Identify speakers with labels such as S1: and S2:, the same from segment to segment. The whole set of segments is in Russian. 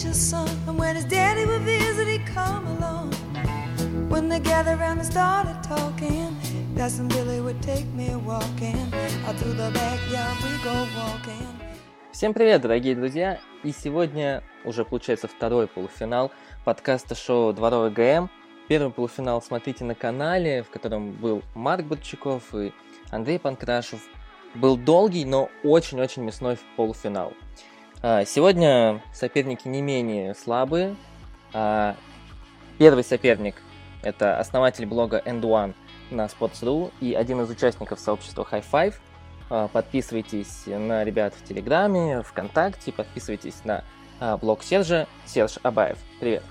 S1: preacher's son. And when his daddy would visit, he'd come along. When they gathered around and started talking, Cousin Billy would take me walking. Out through the backyard we go walking. Всем привет, дорогие друзья! И сегодня уже получается второй полуфинал подкаста шоу «Дворовый ГМ». Первый полуфинал смотрите на канале, в котором был Марк Бурчаков и Андрей Панкрашев. Был долгий, но очень-очень мясной полуфинал. А, сегодня соперники не менее слабые. А, первый соперник – это основатель блога End One на Sports.ru и один из участников сообщества High Five. А, подписывайтесь на ребят в Телеграме, ВКонтакте, подписывайтесь на блог Сержа, Серж Абаев. Привет!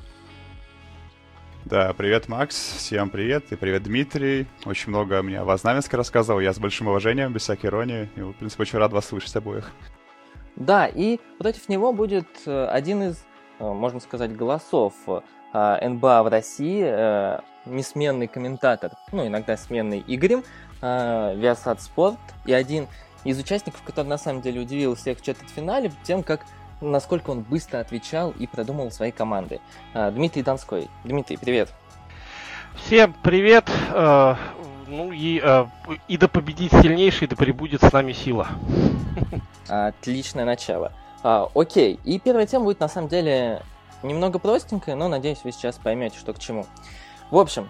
S2: Да, привет, Макс. Всем привет. И привет, Дмитрий. Очень много мне о Знаменске рассказывал. Я с большим уважением, без всякой иронии. И, в принципе, очень рад вас слышать обоих.
S1: Да, и против него будет э, один из, э, можно сказать, голосов э, НБА в России, несменный комментатор, ну, иногда сменный Игорем, Viasat Спорт, и один из участников, который на самом деле удивил всех в четвертьфинале тем, как насколько он быстро отвечал и продумал свои команды. Дмитрий Донской. Дмитрий, привет.
S3: Всем привет. Ну и, и да победит сильнейший, да прибудет с нами сила.
S1: Отличное начало. А, окей, и первая тема будет на самом деле немного простенькая, но надеюсь, вы сейчас поймете, что к чему. В общем,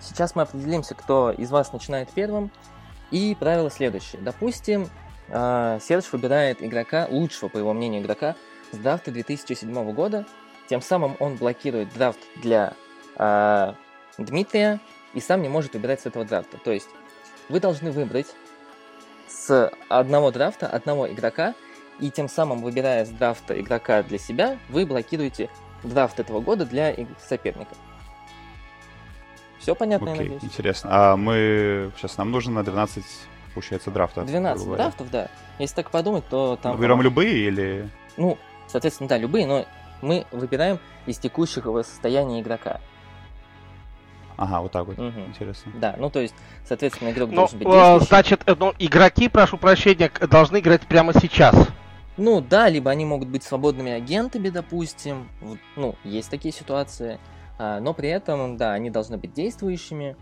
S1: сейчас мы определимся, кто из вас начинает первым. И правило следующее. Допустим, э, Серж выбирает игрока, лучшего, по его мнению, игрока с драфта 2007 года. Тем самым он блокирует драфт для э, Дмитрия и сам не может выбирать с этого драфта. То есть вы должны выбрать с одного драфта, одного игрока, и тем самым, выбирая с драфта игрока для себя, вы блокируете драфт этого года для соперника. Все понятно,
S2: Окей,
S1: я надеюсь?
S2: интересно. А мы... Сейчас нам нужно на 12, получается, драфтов.
S1: 12 драфтов, да. Если так подумать, то там...
S2: Выберем любые или...
S1: Ну, соответственно, да, любые, но мы выбираем из текущего состояния игрока.
S2: Ага, вот так вот. Угу. Интересно.
S1: Да, ну то есть, соответственно, игрок ну, должен быть
S3: действующий. Значит, э, ну, игроки, прошу прощения, должны играть прямо сейчас.
S1: Ну да, либо они могут быть свободными агентами, допустим. Ну, есть такие ситуации. А, но при этом, да, они должны быть действующими.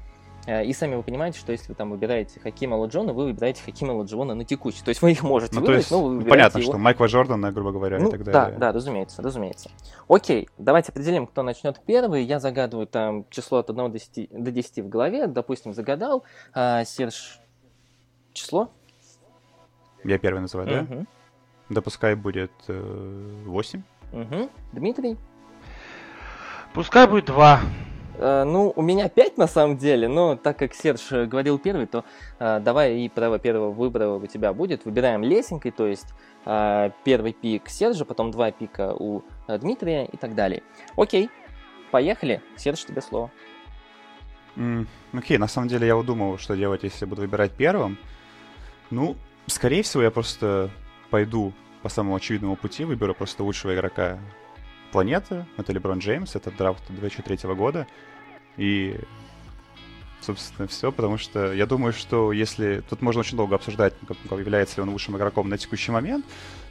S1: Э, и сами вы понимаете, что если вы там выбираете Хакима Ладжона, вы выбираете Хакима Ладжона на текущий. То есть вы их можете
S2: ну,
S1: выбрать,
S2: есть, но вы выбираете Понятно, его... что Майкла Джордана, грубо говоря,
S1: ну,
S2: и так далее.
S1: Да, да, разумеется, разумеется. Окей, давайте определим, кто начнет первый. Я загадываю там число от 1 до 10, до 10 в голове. Допустим, загадал. А, Серж, число?
S2: Я первый называю, да? Угу. Да пускай будет э, 8.
S1: Угу. Дмитрий?
S3: Пускай будет 2.
S1: Э, ну, у меня 5 на самом деле, но так как Серж говорил первый, то э, давай и право первого выбора у тебя будет. Выбираем лесенкой, то есть э, первый пик Сержа, потом два пика у э, Дмитрия и так далее. Окей, поехали. Серж, тебе слово.
S2: Mm, окей, на самом деле я думал, что делать, если буду выбирать первым. Ну, скорее всего, я просто пойду по самому очевидному пути, выберу просто лучшего игрока планеты. Это Леброн Джеймс, это драфт 2003 года. И, собственно, все, потому что я думаю, что если... Тут можно очень долго обсуждать, как, является ли он лучшим игроком на текущий момент.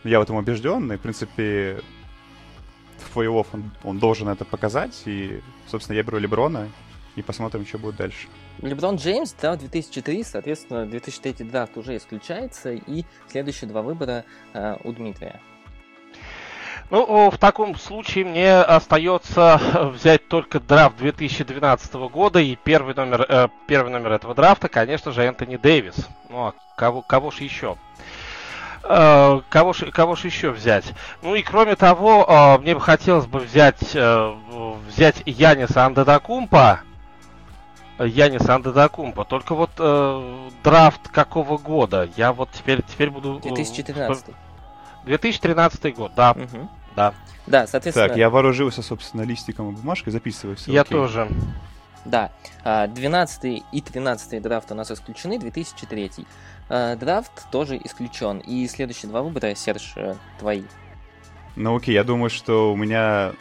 S2: Я в этом убежден, и, в принципе, в плей-офф он, он должен это показать. И, собственно, я беру Леброна, и посмотрим, что будет дальше.
S1: Леброн Джеймс, да, 2003, соответственно, 2003 драфт уже исключается, и следующие два выбора э, у Дмитрия.
S3: Ну, в таком случае мне остается взять только драфт 2012 года, и первый номер, э, первый номер этого драфта, конечно же, Энтони Дэвис. Ну, а кого, кого ж еще? Э, кого, ж, кого ж еще взять? Ну и кроме того, э, мне бы хотелось бы взять, э, взять Яниса Андедакумпа, Яниса Андедакумпа. Только вот э, драфт какого года? Я вот теперь, теперь буду...
S1: 2013.
S3: 2013 год, да. Угу. Да.
S1: Да, соответственно...
S2: Так, я вооружился, собственно, листиком и бумажкой, записываю все.
S3: Я окей. тоже.
S1: Да, 12 а, и 13 драфт у нас исключены, 2003. А, драфт тоже исключен. И следующие два выбора, Серж, э, твои.
S2: Ну окей, я думаю, что у меня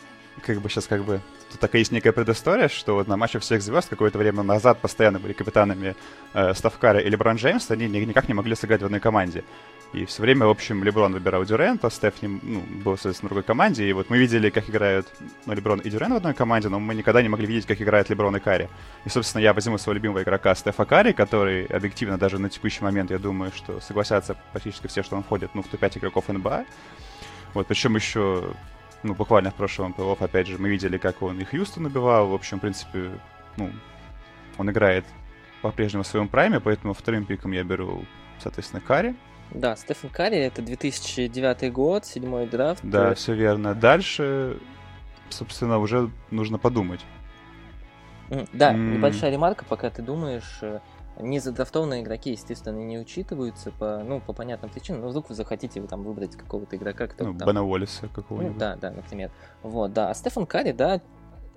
S2: как бы сейчас как бы тут такая есть некая предыстория, что вот на матче всех звезд какое-то время назад постоянно были капитанами э, Ставкара или Бран Джеймс, они никак не могли сыграть в одной команде. И все время, в общем, Леброн выбирал Дюрента, Стеф ним, ну, был, соответственно, в другой команде. И вот мы видели, как играют ну, Леброн и Дюрен в одной команде, но мы никогда не могли видеть, как играет Леброн и Карри. И, собственно, я возьму своего любимого игрока Стефа Карри, который объективно даже на текущий момент, я думаю, что согласятся практически все, что он входит ну, в топ-5 игроков НБА. Вот, причем еще, ну, буквально в прошлом плей опять же, мы видели, как он и Хьюстон убивал. В общем, в принципе, ну, он играет по-прежнему в своем прайме, поэтому вторым пиком я беру, соответственно, Карри.
S1: Да, Стефан Карри, это 2009 год, седьмой драфт.
S2: Да, все верно. Дальше, собственно, уже нужно подумать.
S1: Да, mm. небольшая ремарка, пока ты думаешь. Э, Незадрафтованные игроки, естественно, не учитываются по, ну, по понятным причинам. Но вдруг вы захотите вы там выбрать какого-то игрока, кто
S2: ну,
S1: там...
S2: Бена какого-нибудь.
S1: Ну, да, да, например. Вот, да. А Стефан Карри, да,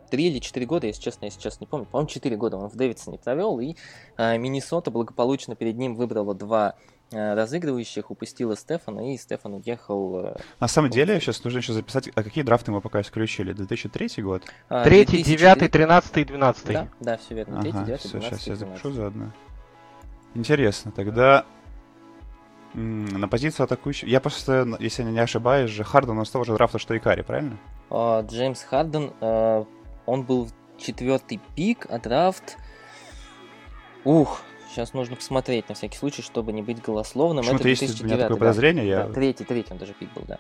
S1: три или четыре года, если честно, я сейчас не помню. По-моему, четыре года он в Дэвидсоне провел, и э, Миннесота благополучно перед ним выбрала два разыгрывающих, упустила Стефана, и Стефан уехал...
S2: Э, На самом деле, сейчас нужно еще записать, а какие драфты мы пока исключили? 2003 год?
S3: А, Третий, девятый, тринадцатый и двенадцатый.
S1: Да, да, все верно. Третий,
S2: ага,
S1: девятый,
S2: все, сейчас я запишу заодно. Интересно, тогда на позицию атакующего... Я просто, если я не ошибаюсь, же Харден у с того же драфта, что и Карри, правильно?
S1: А, Джеймс Харден, а, он был четвертый пик, а драфт... Ух, Сейчас нужно посмотреть на всякий случай, чтобы не быть голословным.
S2: Почему-то есть у меня такое подозрение.
S1: Да, я... третий, третий он даже пик был, да.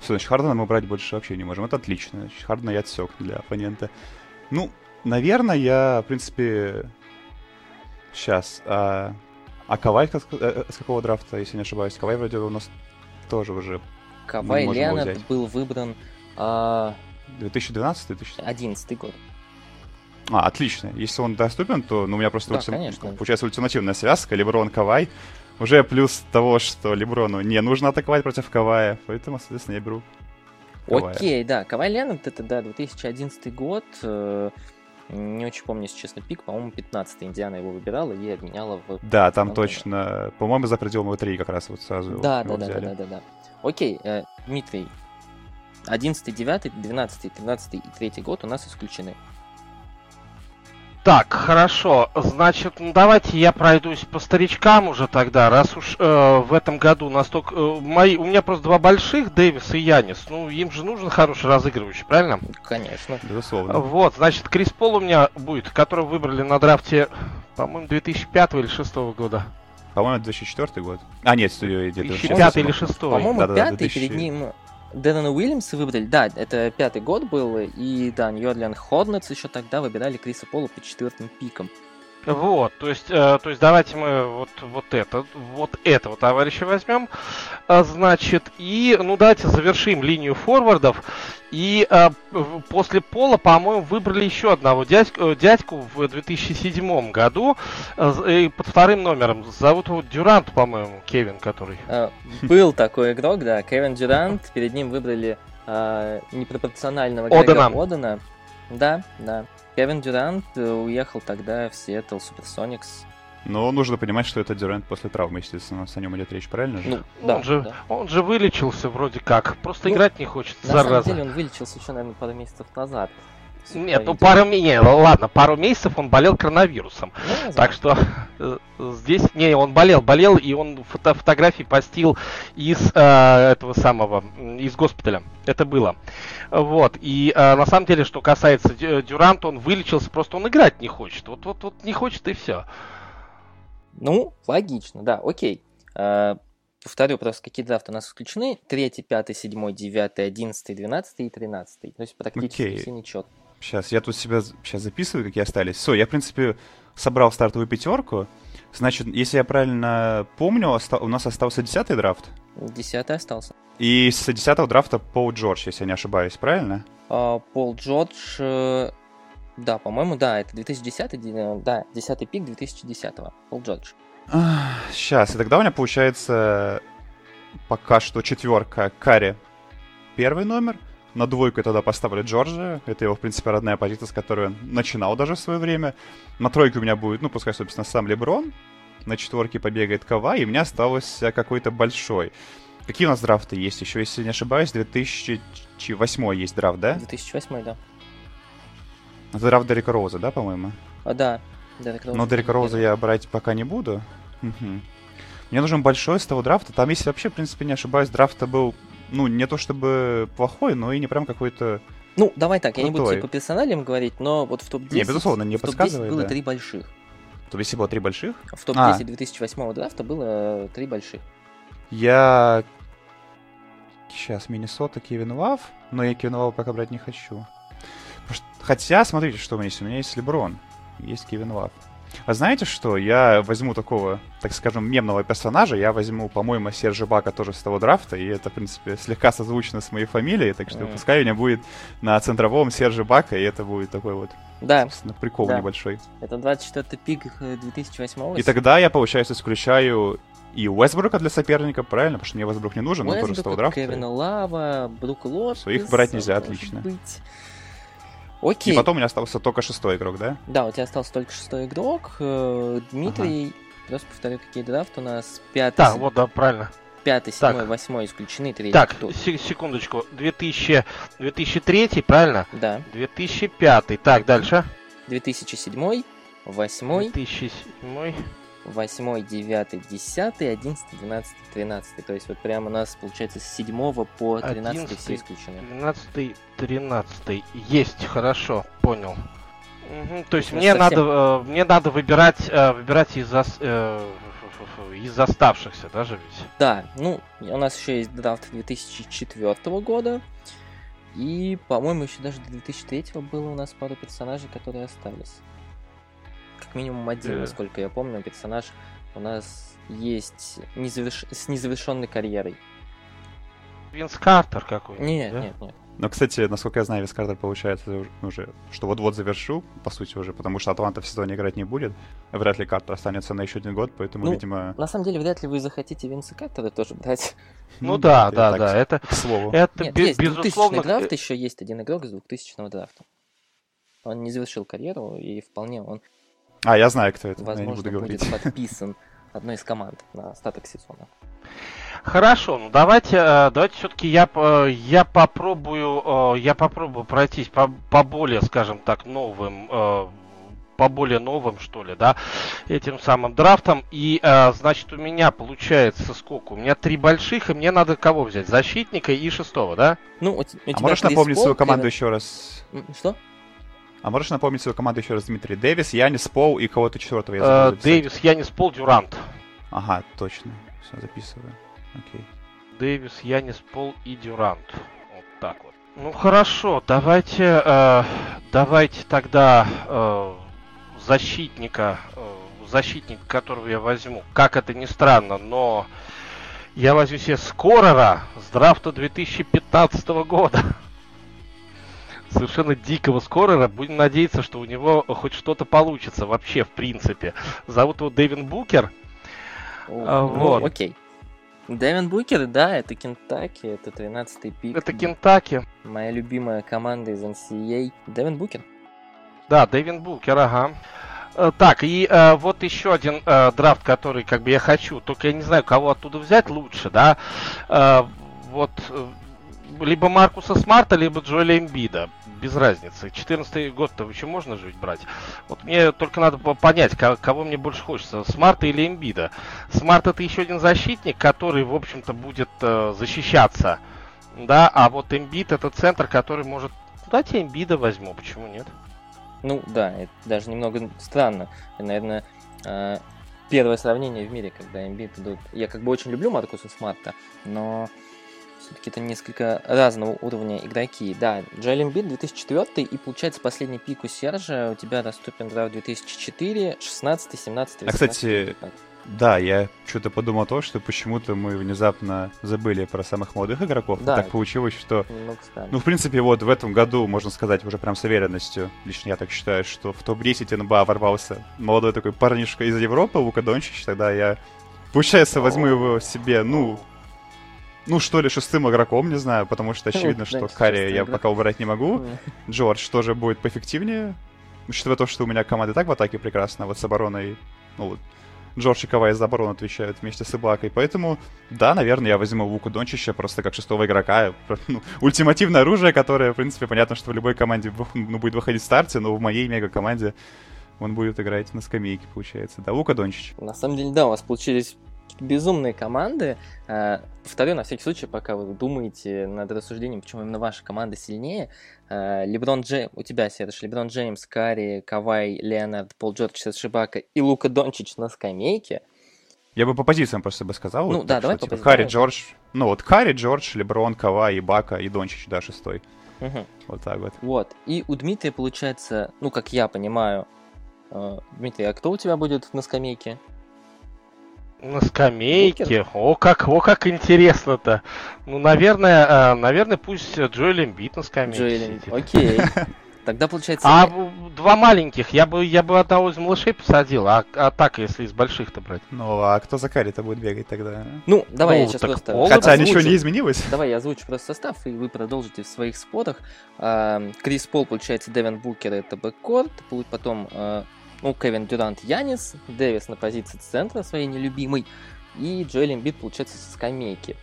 S2: Все, значит, Хардена мы брать больше вообще не можем. Это отлично. Значит, Хардена я отсек для оппонента. Ну, наверное, я, в принципе... Сейчас. А, а Кавай с, э, с какого драфта, если не ошибаюсь? Кавай вроде у нас тоже уже
S1: Кавай Леонард был выбран... А...
S2: 2012 2011
S1: 11 год.
S2: А, отлично. Если он доступен, то ну, у меня просто
S1: да, ульти... конечно.
S2: получается ультимативная связка. Леброн Кавай. Уже плюс того, что Леброну не нужно атаковать против Кавая. Поэтому, соответственно, я беру
S1: Кавая. Окей, да. Кавай Леонард это, да, 2011 год. Э, не очень помню, если честно, пик. По-моему, 15 Индиана его выбирала и обменяла в...
S2: Да, там в точно. По-моему, за пределом 3 как раз вот сразу
S1: да, его, да, его да, да, да, да, да. Окей, э, Дмитрий. 11, 9, 12, 13 и 3 год у нас исключены.
S3: Так, хорошо. Значит, ну, давайте я пройдусь по старичкам уже тогда, раз уж э, в этом году настолько... Э, мои, у меня просто два больших, Дэвис и Янис. Ну, им же нужен хороший разыгрывающий, правильно?
S1: Конечно.
S2: Безусловно.
S3: Вот, значит, Крис Пол у меня будет, которого выбрали на драфте, по-моему, 2005 или 2006 года.
S2: По-моему, 2004 год. А, нет, студио
S3: где-то. 2005 или 2006.
S1: По-моему, да, пятый, 2000... перед ним Дэнона Уильямса выбрали, да, это пятый год был, и да, Нью-Орлеан Ходнетс еще тогда выбирали Криса Пола по четвертым пикам.
S3: Вот, то есть, э, то есть давайте мы вот, вот это, вот этого товарища возьмем, а, значит, и, ну давайте завершим линию форвардов, и э, после Пола, по-моему, выбрали еще одного дядьку, э, дядьку в 2007 году э, под вторым номером, зовут его Дюрант, по-моему, Кевин, который.
S1: Был такой игрок, да, Кевин Дюрант, перед ним выбрали непропорционального Одена. Одена. Да, да. Кевин Дюрант э, уехал тогда в Сиэтл Суперсоникс.
S2: Но нужно понимать, что это Дюрант после травмы, естественно, о нем идет речь, правильно же? Ну,
S3: да, он, же, да. он же вылечился вроде как, просто ну, играть не хочет,
S1: на зараза. На самом деле он вылечился еще, наверное, пару месяцев назад.
S3: Нет, ну пару не, ладно, пару месяцев он болел коронавирусом. Ну, так что э, здесь не, он болел, болел, и он фото фотографии постил из э, этого самого, из госпиталя. Это было. Вот. И э, на самом деле, что касается Дюранта, он вылечился, просто он играть не хочет. Вот, вот, вот не хочет и все.
S1: Ну, логично, да, окей. Э, повторю просто, какие драфты у нас исключены. Третий, пятый, седьмой, девятый, одиннадцатый, двенадцатый и тринадцатый. То есть практически okay. все нечет.
S2: Сейчас, я тут себя сейчас записываю, какие остались. Все, я, в принципе, собрал стартовую пятерку. Значит, если я правильно помню, оста- у нас остался десятый драфт.
S1: Десятый остался.
S2: И с десятого драфта Пол Джордж, если я не ошибаюсь, правильно?
S1: А, Пол Джордж, э, да, по-моему, да, это 2010, э, да, десятый пик 2010, Пол Джордж.
S2: Сейчас, и тогда у меня получается пока что четверка Карри первый номер, на двойку я тогда поставлю Джорджа. Это его, в принципе, родная позиция, с которой он начинал даже в свое время. На тройке у меня будет, ну, пускай, собственно, сам Леброн. На четверке побегает Кава, и у меня остался какой-то большой. Какие у нас драфты есть еще, если не ошибаюсь? 2008 есть драфт, да?
S1: 2008, да.
S2: Это драфт Дерека Роуза, да, по-моему?
S1: А, да,
S2: Дерек Роуза. Но Дерека Роуза я брать пока не буду. Угу. Мне нужен большой с того драфта. Там, если вообще, в принципе, не ошибаюсь, драфт был, ну, не то чтобы плохой, но и не прям какой-то...
S1: Ну, давай так, я не буду
S2: Крутой.
S1: тебе по персоналиям говорить, но вот в топ-10...
S2: Не, безусловно, не
S1: в топ-10
S2: подсказывай,
S1: было
S2: да.
S1: три больших.
S2: То есть было три больших.
S1: В топ-10
S2: А.
S1: 2008 драфта было три больших.
S2: Я... Сейчас, Миннесота, Кевин Лав, но я Кевин Лава пока брать не хочу. Хотя, смотрите, что у меня есть. У меня есть Леброн, есть Кевин Лав. А знаете что? Я возьму такого, так скажем, мемного персонажа. Я возьму, по-моему, Сержа Ибака тоже с того драфта. И это, в принципе, слегка созвучно с моей фамилией. Так что
S1: Мгм.
S2: пускай у меня будет на центровом Сержа Ибака. И это будет такой вот,
S1: Да,
S2: собственно, прикол
S1: Да.
S2: небольшой.
S1: это 24-й пик э, 2008
S2: И тогда я, получается, исключаю и Уэсбрука для соперника, правильно? Потому что мне Уэсбрук не нужен, он тоже с того драфта.
S1: Кевина Лава, Брук Лопес.
S2: Своих брать нельзя, отлично.
S1: быть.
S2: И
S1: Окей.
S2: потом у меня остался только шестой игрок, да?
S1: Да, у тебя остался только шестой игрок. Э, Дмитрий, просто повторю, какие драфты у нас. Пятый,
S3: Так,
S1: се-
S3: вот, да, правильно.
S1: пятый
S3: так.
S1: седьмой, восьмой исключены, третий.
S3: Так, се- секундочку. 2000, 2003, правильно?
S1: Да.
S3: 2005. Так, дальше.
S1: 2007, 8,
S3: 2007.
S1: 8, 9, 10, 11, 12, 13. То есть вот прямо у нас получается с 7 по 13 все
S3: 11,
S1: исключены.
S3: 12, 13. Есть, хорошо, понял. Мгм, То есть
S1: Ну,
S3: мне
S1: совсем.
S3: надо, э, мне надо выбирать, э, выбирать из, э, из оставшихся, даже ведь.
S1: Да, ну, у нас еще есть драфт 2004 года. И, по-моему, еще даже до 2003 было у нас пару персонажей, которые остались. Как минимум один,
S3: Э.
S1: насколько я помню, персонаж у нас есть незаверш- с незавершенной карьерой.
S3: Винс Картер какой-нибудь,
S1: Нет,
S3: да?
S1: нет, нет.
S2: Но, кстати, насколько я знаю, Вис Картер получается уж- уже, что вот-вот завершу, по сути, уже, потому что Атланта в сезоне играть не будет. Вряд ли Картер останется на еще один год, поэтому,
S1: Ну,
S2: видимо,
S1: На самом деле, вряд ли вы захотите Винса Картера тоже брать.
S3: Ну да, да, да, это,
S2: К слову.
S3: это
S1: Нет, есть 2000
S3: безусловно...
S1: драфт,
S3: э,
S1: еще есть один игрок из 2000 драфта. Он не завершил карьеру, и вполне он,
S2: А, я знаю, кто это, но я не
S1: возможно,
S2: буду
S1: будет
S2: говорить.
S1: подписан одной из команд на остаток сезона.
S3: Хорошо, ну давайте, э, давайте все-таки я, по- я попробую, э, я попробую пройтись по, по более, скажем так, новым, э, по более новым, что ли, да, этим самым драфтом. И, э, значит, у меня получается сколько? У меня три больших, и мне надо кого взять? Защитника и шестого, да?
S1: Ну, у,
S2: А
S1: тебя
S2: можешь
S1: Крис
S2: напомнить свою команду еще раз?
S1: Что?
S2: А можешь напомнить свою команду еще раз, Дмитрий? Дэвис, Янис, Пол и кого-то четвертого я
S3: Э,
S2: забыл записать.
S3: Дэвис, Янис, Пол, Дюрант.
S2: Ага, точно. Все, записываю. Окей.
S3: Дэвис, Янис, Пол и Дюрант. Вот так вот. Ну хорошо, давайте, э, давайте тогда э, защитника, э, защитника, которого я возьму. Как это ни странно, но я возьму себе скорера с драфта 2015 года. Совершенно дикого скорера. Будем надеяться, что у него хоть что-то получится вообще, в принципе. Зовут его Дэвин Букер. А,
S1: Ну,
S3: вот.
S1: окей. Дэвин Букер, да, это Кентаки, это 13-й пик.
S3: Это Кентаки.
S1: Моя любимая команда из NCAA. Дэвин Букер.
S3: Да, Дэвин Букер, ага. Э, Так, и э, вот еще один э, драфт, который как бы я хочу, только я не знаю, кого оттуда взять лучше, да. Э, вот э, либо Маркуса Смарта, либо Джоэля Эмбида. Без разницы. 14 год-то еще можно ведь брать. Вот мне только надо по- понять, ко- кого мне больше хочется, Смарта или Эмбида. Смарт это еще один защитник, который, в общем-то, будет э, защищаться. Да, а вот Эмбид это центр, который может... Ну, Давайте Эмбида возьму, почему нет?
S1: Ну, да, это даже немного странно. Наверное, э, первое сравнение в мире, когда Эмбит идут. Я как бы очень люблю Маркуса Смарта, но все-таки это несколько разного уровня игроки. Да, Джоэл Эмбит 2004 и получается последний пик у Сержа. У тебя доступен драфт 2004, 16, 17, 18.
S2: А, кстати, Да, я что-то подумал то, что почему-то мы внезапно забыли про самых молодых игроков.
S1: Да.
S2: так получилось, что. Ну, в принципе, вот в этом году, можно сказать, уже прям с уверенностью, лично я так считаю, что в топ-10 НБА ворвался молодой такой парнишка из Европы, Лука Дончич, тогда я, получается, возьму его себе, ну, ну, что ли, шестым игроком, не знаю, потому что очевидно, что Карри я пока убирать не могу. Джордж тоже будет поэффективнее, учитывая то, что у меня команда так в атаке прекрасна, вот с обороной, ну, вот, Джордж и Кавай за оборону отвечают вместе с Ибакой. Поэтому, да, наверное, я возьму Луку Дончича просто как шестого игрока. Ну, ультимативное оружие, которое, в принципе, понятно, что в любой команде ну, будет выходить в старте, но в моей мега-команде он будет играть на скамейке, получается. Да, Лука Дончич.
S1: На самом деле, да, у вас получились безумные команды. Э, повторю, на всякий случай, пока вы думаете над рассуждением, почему именно ваша команда сильнее. Э, Леброн Джеймс, у тебя, Серж, Леброн Джеймс, Карри, Кавай, Леонард, Пол Джордж, Шибака и Лука Дончич на скамейке.
S2: Я бы по позициям просто бы сказал.
S1: Ну
S2: вот,
S1: да, давай
S2: что,
S1: по
S2: типа. Карри, Джордж, ну вот Карри, Джордж, Леброн, Кавай, Ибака и Дончич, да, шестой.
S1: Мгм.
S2: Вот так вот.
S1: Вот. И у Дмитрия получается, ну, как я понимаю, э, Дмитрий, а кто у тебя будет на скамейке?
S3: На скамейке. О, как, о, как интересно-то. Ну, наверное, э, наверное, пусть Джоэл Эмбит на скамейке
S1: Джоэлин.
S3: сидит.
S1: Окей. Тогда получается...
S3: А
S1: я-
S3: два маленьких, я бы, я бы одного из малышей посадил, а, а так, если из больших-то брать.
S2: Ну, а кто за Карри-то будет бегать тогда?
S1: Ну, давай я
S3: Ну,
S1: сейчас
S3: так
S1: просто...
S3: Пол
S2: Хотя
S1: озвучу.
S2: ничего не изменилось.
S1: Давай я озвучу просто состав, и вы продолжите в своих спорах. А, Крис Пол, получается, Девин Букер, это бэккорт. Пол- Потом, а, ну, Кевин Дюрант, Янис. Дэвис на позиции центра своей нелюбимой. И Джоэл Эмбит, получается, со скамейки.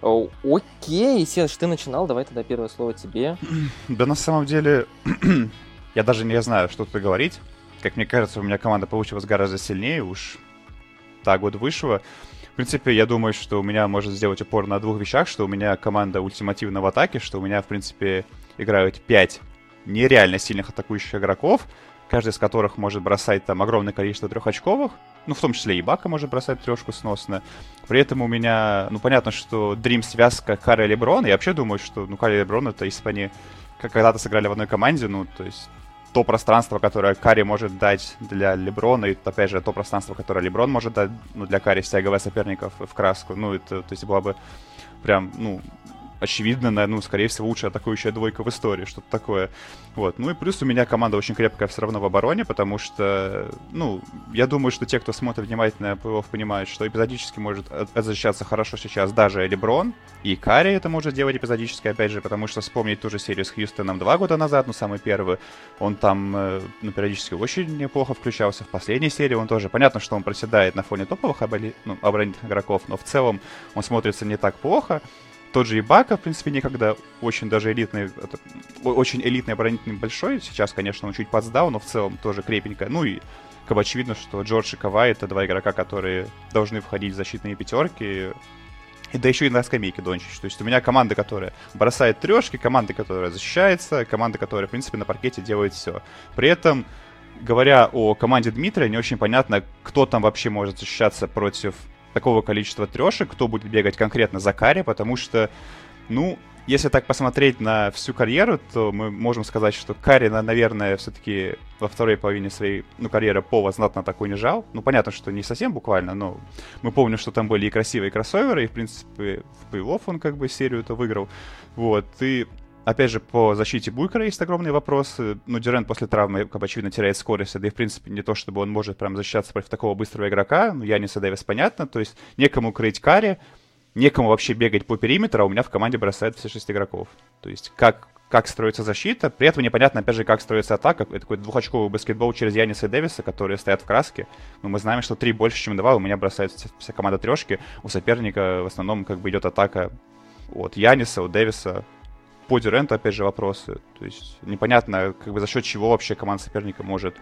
S1: О, окей, Серж, ты начинал, давай тогда первое слово тебе.
S2: Да на самом деле, я даже не знаю, что тут говорить. Как мне кажется, у меня команда получилась гораздо сильнее, уж так вот вышло. В принципе, я думаю, что у меня может сделать упор на двух вещах, что у меня команда ультимативна в атаке, что у меня, в принципе, играют пять нереально сильных атакующих игроков, каждый из которых может бросать там огромное количество трехочковых, ну, в том числе и Бака может бросать трешку сносно. При этом у меня, ну, понятно, что Дрим связка Карри и Леброн, я вообще думаю, что, ну, Карри и Леброн, это если бы они когда-то сыграли в одной команде, ну, то есть то пространство, которое Карри может дать для Леброна, и, опять же, то пространство, которое Леброн может дать ну, для Карри, стягивая соперников в краску. Ну, это, то есть, была бы прям, ну, очевидно, на- ну, скорее всего, лучшая атакующая двойка в истории, что-то такое. Вот. Ну и плюс у меня команда очень крепкая все равно в обороне, потому что, ну, я думаю, что те, кто смотрит внимательно плей понимают, что эпизодически может от- защищаться хорошо сейчас даже Леброн, и Карри это может делать эпизодически, опять же, потому что вспомнить ту же серию с Хьюстоном два года назад, ну, самый первый, он там, э, ну, периодически очень неплохо включался. В последней серии он тоже, понятно, что он проседает на фоне топовых оболи- ну, оборонительных игроков, но в целом он смотрится не так плохо. Тот же Ибака, в принципе, никогда очень даже элитный, это, очень элитный оборонительный большой. Сейчас, конечно, он чуть подсдал, но в целом тоже крепенько. Ну и как бы очевидно, что Джордж и Кавай это два игрока, которые должны входить в защитные пятерки. И да еще и на скамейке Дончич. То есть у меня команда, которая бросает трешки, команда, которая защищается, команда, которая, в принципе, на паркете делает все. При этом, говоря о команде Дмитрия, не очень понятно, кто там вообще может защищаться против такого количества трешек, кто будет бегать конкретно за Карри, потому что, ну, если так посмотреть на всю карьеру, то мы можем сказать, что Карри, на- наверное, все-таки во второй половине своей ну, карьеры Пола знатно так унижал. Ну, понятно, что не совсем буквально, но мы помним, что там были и красивые кроссоверы, и, в принципе, в плей он как бы серию-то выиграл. Вот, и Опять же, по защите Буйкера есть огромные вопросы. Ну, Дюрен после травмы, как очевидно, теряет скорость, да и, в принципе, не то, чтобы он может прям защищаться против такого быстрого игрока. Ну, Яниса Дэвис, понятно. То есть некому крыть карри, некому вообще бегать по периметру, а у меня в команде бросают все шесть игроков. То есть как, как строится защита, при этом непонятно, опять же, как строится атака. Это такой двухочковый баскетбол через Яниса и Дэвиса, которые стоят в краске. Но мы знаем, что три больше, чем два, у меня бросают вся- вся команда трешки. У соперника в основном как бы идет атака от Яниса, у Дэвиса. По Дюренту, опять же, вопросы. То есть непонятно, как бы за счет чего вообще команда соперника может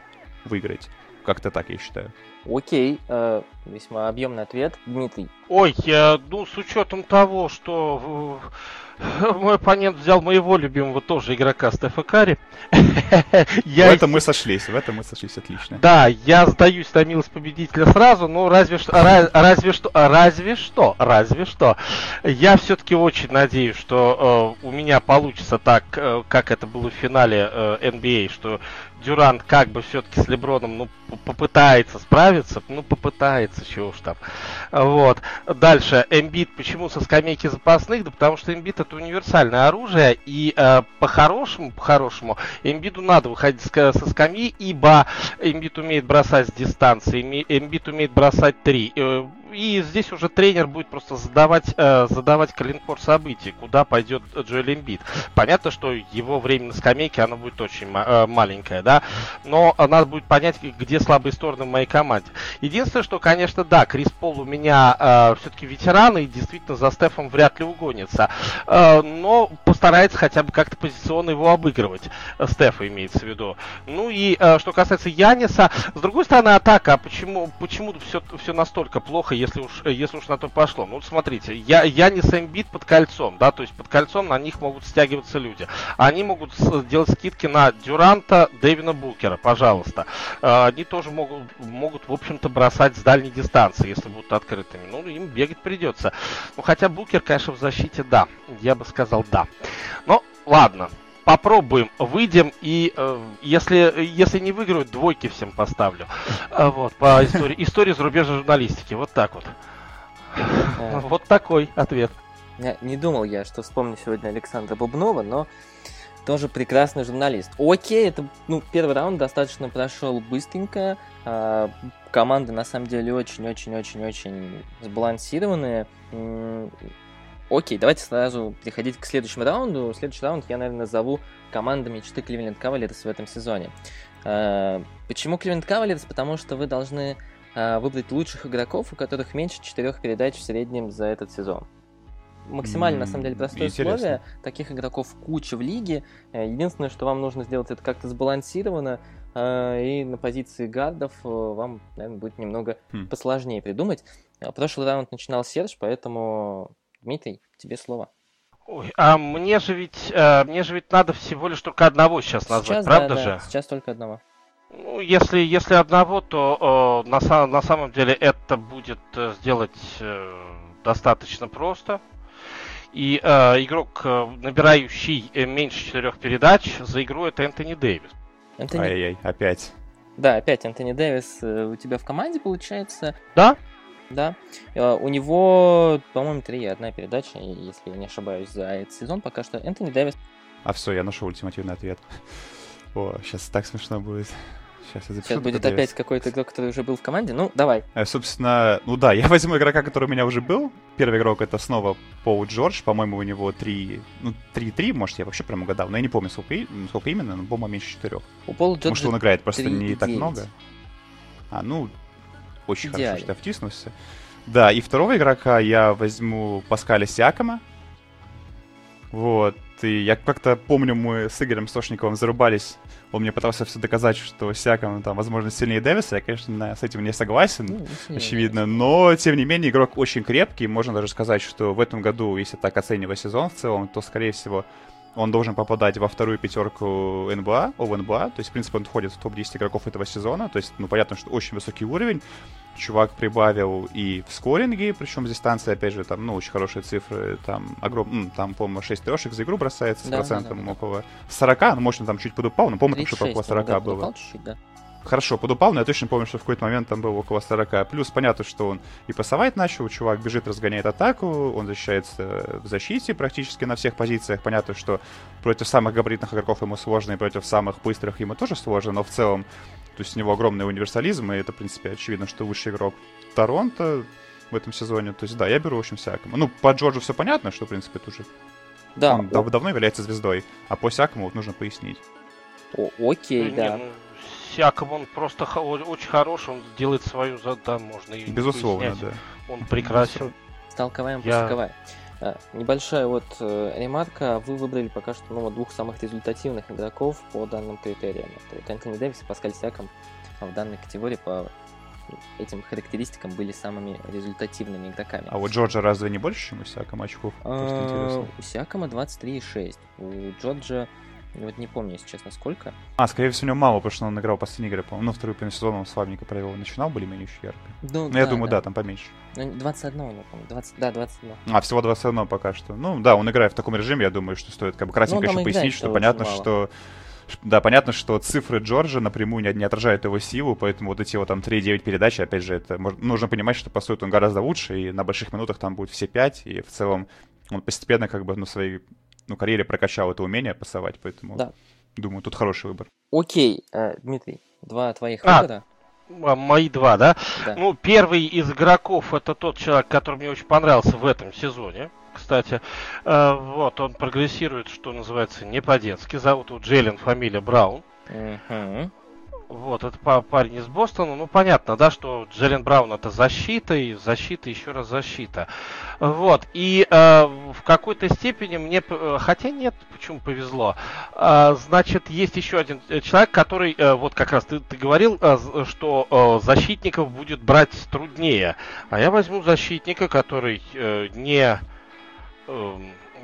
S2: выиграть. Как-то так, я считаю.
S1: Окей, э, весьма объемный ответ. Дмитрий,
S3: Ой, я, ну, с учетом того, что э, мой оппонент взял моего любимого тоже игрока Стефа Карри, я
S2: В этом мы сошлись, в этом мы сошлись отлично.
S3: Да, я сдаюсь на милость победителя сразу, но разве что, ра- разве что, разве что, разве что. Я все-таки очень надеюсь, что э, у меня получится так, э, как это было в финале э, NBA, что Дюрант как бы все-таки с Леброном, ну, попытается справиться, ну, попытается, чего уж там. Вот. Дальше, Эмбит, почему со скамейки запасных? Да потому что Эмбит это универсальное оружие, и э, по-хорошему, по-хорошему, Эмбиду надо выходить со скамьи, ибо Эмбит умеет бросать с дистанции, Эмбит умеет бросать три. Э, И здесь уже тренер будет просто задавать, э, задавать калинкор событий, куда пойдет Джоэл Эмбит. Понятно, что его время на скамейке, оно будет очень э, маленькое, да, но э, надо будет понять, где слабые стороны в моей команде. Единственное, что, конечно, да, Крис Пол у меня все-таки ветеран, и действительно за Стефом вряд ли угонится. Э, но постарается хотя бы как-то позиционно его обыгрывать. Э, Стефа имеется в виду. Ну и э, что касается Яниса, с другой стороны, атака. А почему, почему все, все настолько плохо, уж, если уж на то пошло. Ну, смотрите, я, я не Эмбит под кольцом, да, то есть под кольцом на них могут стягиваться люди. Они могут делать скидки на Дюранта, Дэвина Букера, пожалуйста. А, они тоже могут, могут, в общем-то, бросать с дальней дистанции, если будут открытыми. Ну, им бегать придется. Ну, хотя Букер, конечно, в защите, да. Я бы сказал, да. Но, ладно, попробуем, выйдем и э, если если не выиграют, двойки всем поставлю. А, вот по истории истории зарубежной журналистики, вот так вот. Вот такой ответ.
S1: Не думал я, что вспомню сегодня Александра Бубнова, но тоже прекрасный журналист. Окей, это ну первый раунд достаточно прошел быстренько. А, команды на самом деле очень-очень-очень-очень сбалансированные. Окей, давайте сразу переходить к следующему раунду. Следующий раунд я, наверное, назову командой мечты Кливленд Кавалерс в этом сезоне. А, почему Кливленд Кавалерс? Потому что вы должны а, выбрать лучших игроков, у которых меньше четырех передач в среднем за этот сезон. Максимально, на самом деле, простое Интересно. условие. Таких игроков куча в лиге. Э, единственное, что вам нужно сделать, это как-то сбалансированно. И на позиции гардов э, вам, наверное, будет немного хм. посложнее придумать. Прошлый раунд начинал Серж, поэтому Дмитрий, тебе слово.
S3: Ой, а мне же ведь э, мне же ведь надо всего лишь только одного сейчас назвать, сейчас, правда да, же? Да,
S1: сейчас только одного.
S3: Ну, если, если одного, то э, на, на самом деле это будет э, сделать э, достаточно просто. И э, игрок, э, набирающий меньше четырех передач, за игру это Энтони Дэвис.
S2: Энтони... Ай-яй, опять.
S1: Да, опять Энтони Дэвис э, у тебя в команде получается.
S3: Да,
S1: да. Э, у него, по-моему, три одна передача, если я не ошибаюсь, за этот сезон пока что. Энтони Дэвис.
S2: А все, я нашел ультимативный ответ. О, сейчас так смешно будет.
S1: Сейчас я запишу. Сейчас будет опять какой-то игрок, который уже был в команде. Ну, давай.
S2: А, собственно, ну да, я возьму игрока, который у меня уже был. Первый игрок это снова Пол Джордж. По-моему, у него 3, ну, 3-3, может, я вообще прям угадал. Но я не помню, сколько, сколько именно, но, по-моему, меньше 4. У Пола Джорджа Может, он играет просто не так много. А, ну, очень Идеально. хорошо, что я втиснулся. Да, и второго игрока я возьму Паскаля Сиакома. Вот. И я как-то помню, мы с Игорем Сошниковым зарубались. Он мне пытался все доказать, что Сиаком там, возможно, сильнее Дэвиса. Я, конечно, с этим не согласен, ну, очевидно. Но, тем не менее, игрок очень крепкий. Можно даже сказать, что в этом году, если так оценивать сезон в целом, то, скорее всего, он должен попадать во вторую пятерку НБА, о НБА, то есть, в принципе, он входит в топ-10 игроков этого сезона, то есть, ну, понятно, что очень высокий уровень, чувак прибавил и в скоринге, причем дистанция, опять же, там, ну, очень хорошие цифры, там, огром... там, по-моему, 6 трешек за игру бросается с да, процентом да, да, около 40, ну, он там чуть подупал, но помню, что около 40 да, было. Чуть-чуть, да хорошо подупал, но я точно помню, что в какой-то момент там было около 40. Плюс понятно, что он и пасовать начал, чувак бежит, разгоняет атаку, он защищается в защите практически на всех позициях. Понятно, что против самых габаритных игроков ему сложно, и против самых быстрых ему тоже сложно, но в целом, то есть у него огромный универсализм, и это, в принципе, очевидно, что лучший игрок Торонто в этом сезоне. То есть, да, я беру, в общем, всякому. Ну, по Джорджу все понятно, что, в принципе, тоже да. он дав- давно является звездой, а по всякому вот нужно пояснить.
S1: О, окей, ну, да. Не, ну,
S3: Сиаком он просто очень хороший, он делает свою задачу, можно и
S2: Безусловно, да.
S3: Он прекрасен.
S1: Сталковаем Я... А, небольшая вот э, ремарка. Вы выбрали пока что ну, двух самых результативных игроков по данным критериям. Это Энтони Дэвис и Паскаль Сиаком в данной категории по этим характеристикам были самыми результативными игроками.
S2: А у Джорджа разве не больше, чем у Сиакома очков?
S1: А, у Сиакома 23,6. У Джорджа вот не помню, если честно, сколько.
S2: А, скорее всего, у него мало, потому что он играл последние игры, по-моему. Ну, вторую половину сезона он слабенько провел. Начинал более-менее еще ярко. Ну, да, я думаю, да. да, там поменьше.
S1: Ну, 21, я помню. 20, да, 21.
S2: А, всего 21 пока что. Ну, да, он играет в таком режиме, я думаю, что стоит как бы кратенько ну, еще пояснить, что понятно, что да, понятно, что цифры Джорджа напрямую не, не отражают его силу, поэтому вот эти вот там 3-9 передачи, опять же, это можно, нужно понимать, что по сути он гораздо лучше, и на больших минутах там будет все 5, и в целом он постепенно как бы на своей ну, карьере прокачал это умение пасовать, поэтому... Да. Думаю, тут хороший выбор.
S1: Окей, э, Дмитрий, два твоих а, выбора.
S3: Мои два, да? да? Ну, первый из игроков это тот человек, который мне очень понравился в этом сезоне. Кстати, э, вот он прогрессирует, что называется, не по-детски. Зовут его Джейлен, фамилия Браун. Угу. Вот, это парень из Бостона. Ну, понятно, да, что Джерен Браун это защита, и защита, еще раз защита. Вот, и э, в какой-то степени мне, э, хотя нет, почему повезло, э, значит, есть еще один человек, который, э, вот как раз ты, ты говорил, э, что э, защитников будет брать труднее. А я возьму защитника, который э, не... Э,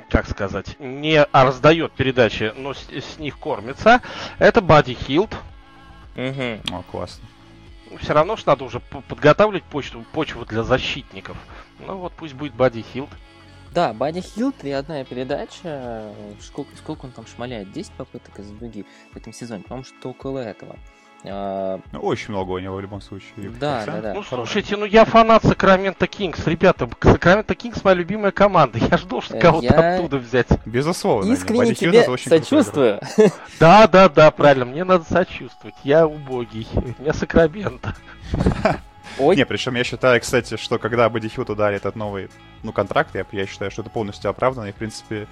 S3: как сказать, не раздает передачи, но с, с них кормится. Это Бади Хилд,
S2: Угу. О, классно.
S3: Все равно что надо уже подготавливать почту, почву для защитников. Ну вот пусть будет Бади Хилд.
S1: Да, Бади Хилд, одна передача. Сколько, сколько он там шмаляет? 10 попыток из дуги в этом сезоне? По-моему, что около этого.
S2: А... Ну, очень много у него в любом случае.
S1: Да, да, да.
S3: Ну, слушайте, ну я фанат Сакрамента Кингс. Ребята, Сакрамента Кингс моя любимая команда. Я ж должен кого-то я... оттуда взять.
S2: Безусловно.
S1: Искренне тебе сочувствую.
S3: Да, да, да, правильно. Мне надо сочувствовать. Я убогий. У меня Сакрамента.
S2: Ой. Не, причем я считаю, кстати, что когда Хилду дали этот новый ну, контракт, я, я считаю, что это полностью оправданно. И, в принципе,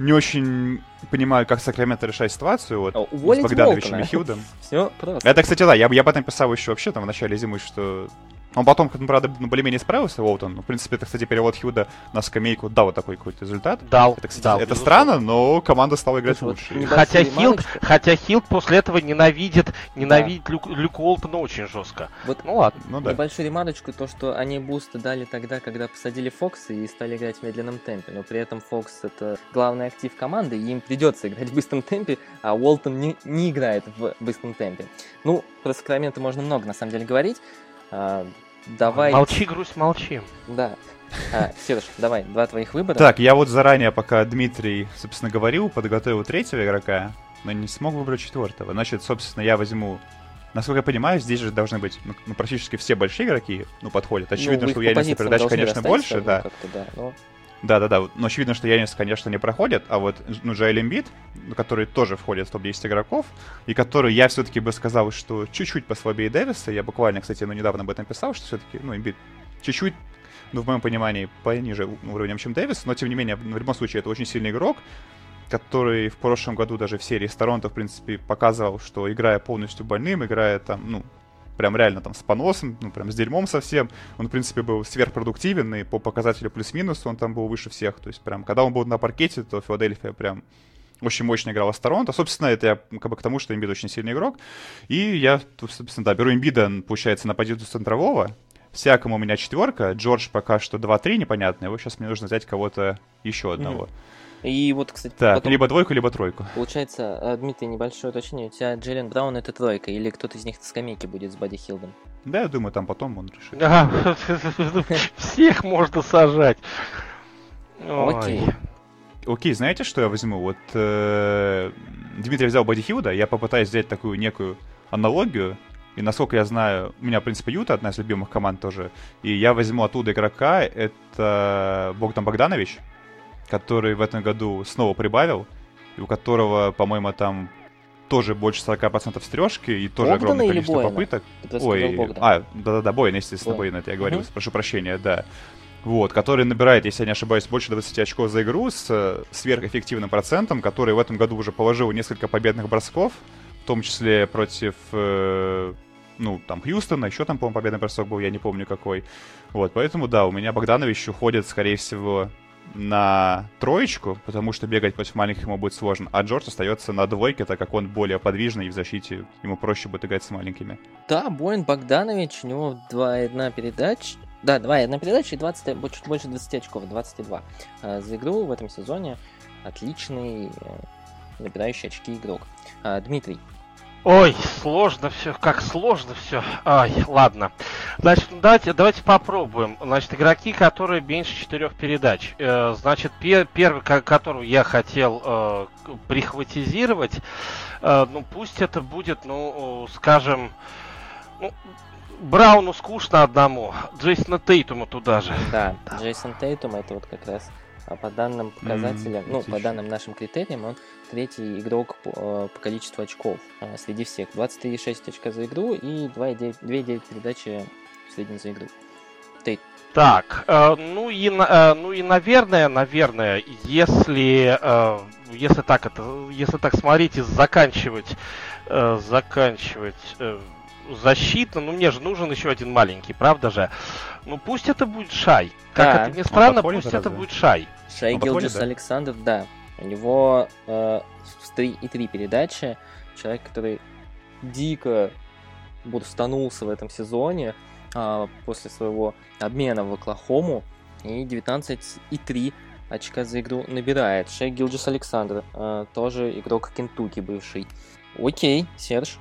S2: не очень понимаю, как Сакраменто решает ситуацию вот,
S1: Уволить с Богдановичем
S2: и Хилдом.
S1: Все просто.
S2: Это, кстати, да, я, я об этом писал еще вообще там в начале зимы, что он потом, ну, правда, ну, более-менее справился, Уолтон. Ну, в принципе, это, кстати, перевод Хилда на скамейку дал вот такой какой-то результат.
S3: Дал,
S2: Это, кстати,
S3: дал,
S2: это странно, но команда стала играть лучше.
S3: Вот хотя, Хилд, хотя Хилд после этого ненавидит, ненавидит да. Люк, Люк Уолтона очень жестко.
S1: Вот, ну ладно. Ну, да. Небольшую ремарочку, то, что они буст дали тогда, когда посадили Фокса и стали играть в медленном темпе. Но при этом Фокс это главный актив команды, и им придется играть в быстром темпе, а Уолтон не, не играет в быстром темпе. Ну, про Сакраменто можно много, на самом деле, говорить. А, Давай.
S3: Молчи, грусть, молчи.
S1: Да. А, Сереж, давай, два твоих выбора.
S2: Так, я вот заранее, пока Дмитрий, собственно, говорил, подготовил третьего игрока, но не смог выбрать четвертого. Значит, собственно, я возьму Насколько я понимаю, здесь же должны быть ну, ну практически все большие игроки, ну, подходят. Очевидно, ну, что у Яниса передач, конечно, больше, да. да но... Да-да-да, но очевидно, что Янис, конечно, не проходит, а вот ну, Джоэл Эмбит, который тоже входит в топ-10 игроков, и который я все-таки бы сказал, что чуть-чуть послабее Дэвиса, я буквально, кстати, ну, недавно об этом писал, что все-таки, ну, Эмбит чуть-чуть, ну, в моем понимании, пониже уровнем, чем Дэвис, но, тем не менее, в любом случае, это очень сильный игрок, который в прошлом году даже в серии с Торонто, в принципе, показывал, что играя полностью больным, играя там, ну, прям реально там с поносом, ну прям с дерьмом совсем. Он, в принципе, был сверхпродуктивен, и по показателю плюс-минус он там был выше всех. То есть прям, когда он был на паркете, то Филадельфия прям очень мощно играла с Торонто. Собственно, это я как бы к тому, что Эмбид очень сильный игрок. И я, собственно, да, беру Эмбида, получается, на позицию центрового. Всякому у меня четверка. Джордж пока что 2-3 непонятно. Его сейчас мне нужно взять кого-то еще одного. Mm-hmm.
S1: И вот, кстати,
S2: так, потом... либо двойку, либо тройку.
S1: Получается, э, Дмитрий, небольшое уточнение. У тебя Джейлен Браун это тройка, или кто-то из них на скамейке будет с Бади Хилдом?
S2: Да, я думаю, там потом он решит.
S3: Всех можно сажать.
S1: Окей.
S2: Окей, знаете, что я возьму? Вот э, Дмитрий взял Бади Хилда, я попытаюсь взять такую некую аналогию. И насколько я знаю, у меня, в принципе, Юта одна из любимых команд тоже. И я возьму оттуда игрока, это Богдан Богданович который в этом году снова прибавил, и у которого, по-моему, там тоже больше 40% стрежки и тоже
S1: Богдана
S2: огромное количество
S1: Бойна?
S2: попыток. Ой, а, да-да-да, Бойн, естественно, Бойн, это я говорил, угу. прошу прощения, да. Вот, который набирает, если я не ошибаюсь, больше 20 очков за игру с э, сверхэффективным процентом, который в этом году уже положил несколько победных бросков, в том числе против, э, ну, там, Хьюстона, еще там, по-моему, победный бросок был, я не помню какой. Вот, поэтому, да, у меня Богданович уходит, скорее всего, на троечку, потому что бегать против маленьких ему будет сложно, а Джордж остается на двойке, так как он более подвижный и в защите ему проще будет играть с маленькими.
S1: Да, Боин Богданович, у него 2-1 передач, да, 2-1 передача и 20, чуть больше 20 очков, 22 а, за игру в этом сезоне. Отличный э, набирающий очки игрок. А, Дмитрий,
S3: Ой, сложно все, как сложно все. Ай, ладно. Значит, давайте, давайте попробуем. Значит, игроки, которые меньше четырех передач. Э, значит, пер, первый, которого я хотел э, прихватизировать, э, ну пусть это будет, ну, скажем, ну, Брауну скучно одному, Джейсона Тейтума туда же.
S1: Да, Джейсон Тейтум это вот как раз а по данным показателям, mm, ну, по данным нашим критериям, он третий игрок по, э, по количеству очков э, среди всех. 23,6 очка за игру и 2,9 передачи в среднем за игру.
S3: Тейт. Так, э, ну и э, ну и наверное, наверное, если э, если так это, если так смотреть и заканчивать э, заканчивать э, защитно. Ну, мне же нужен еще один маленький, правда же? Ну, пусть это будет Шай. Как
S1: Да.
S3: это ни странно,
S2: подходит
S3: пусть это
S2: разве?
S3: будет Шай.
S2: Подходит,
S1: Гилджис
S2: да?
S1: Александр, да. У него э, с 3 и 3 передачи. Человек, который дико бурстанулся в этом сезоне а, после своего обмена в Оклахому. И 19 и 3 очка за игру набирает. Шей Гилджис Александр, э, тоже игрок Кентуки бывший. Окей, Серж,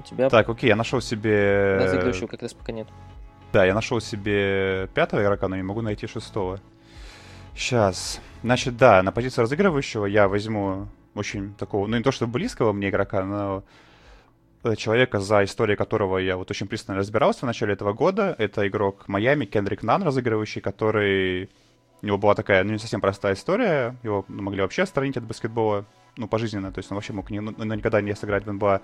S1: у тебя
S2: Так, окей, я нашел себе...
S1: разыгрывающего как раз пока нет.
S2: Да, я нашел себе пятого игрока, но не могу найти шестого. Сейчас. Значит, да, на позицию разыгрывающего я возьму очень такого, ну не то что близкого мне игрока, но э, человека, за историей которого я вот очень пристально разбирался в начале этого года. Это игрок Майами, Кендрик Нан, разыгрывающий, который... У него была такая, ну, не совсем простая история. Его могли вообще отстранить от баскетбола, ну, пожизненно. То есть он вообще мог не- ну, ну, никогда не сыграть в НБА.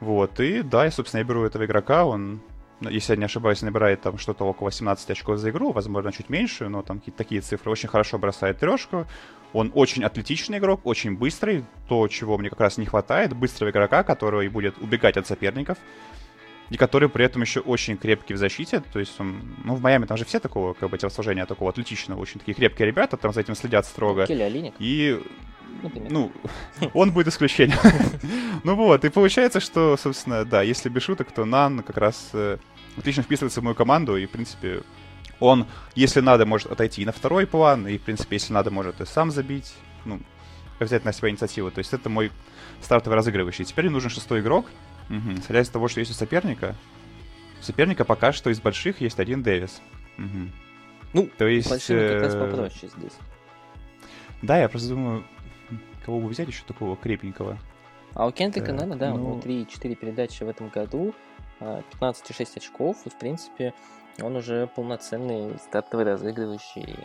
S2: Вот, и да, я, собственно, я беру этого игрока, он, если я не ошибаюсь, набирает там что-то около 17 очков за игру, возможно, чуть меньше, но там какие-то такие цифры. Очень хорошо бросает трешку, он очень атлетичный игрок, очень быстрый, то, чего мне как раз не хватает, быстрого игрока, который будет убегать от соперников, и который при этом еще очень крепкий в защите, то есть он, ну, в Майами там же все такого, как бы, телосложения такого атлетичного, очень такие крепкие ребята, там за этим следят строго.
S1: Келли
S2: И
S1: например.
S2: ну, он будет исключением. ну вот, и получается, что, собственно, да, если без шуток, то Нан как раз э, отлично вписывается в мою команду, и, в принципе, он, если надо, может отойти и на второй план, и, в принципе, если надо, может и сам забить, ну, взять на себя инициативу. То есть это мой стартовый разыгрывающий. Теперь нужен шестой игрок. Мгм. Исходя из того, что есть у соперника, у соперника пока что из больших есть один Дэвис. Мгм.
S1: Ну,
S2: То есть...
S1: Большими как раз
S2: э,
S1: попроще здесь.
S2: Да, я просто думаю, кого бы взять еще такого крепенького.
S1: А у Кендрика
S2: Так,
S1: Нана, да, у
S2: ну-
S1: него 3-4 передачи в этом году, а, 15,6 очков, и, в принципе, он уже полноценный стартовый разыгрывающий.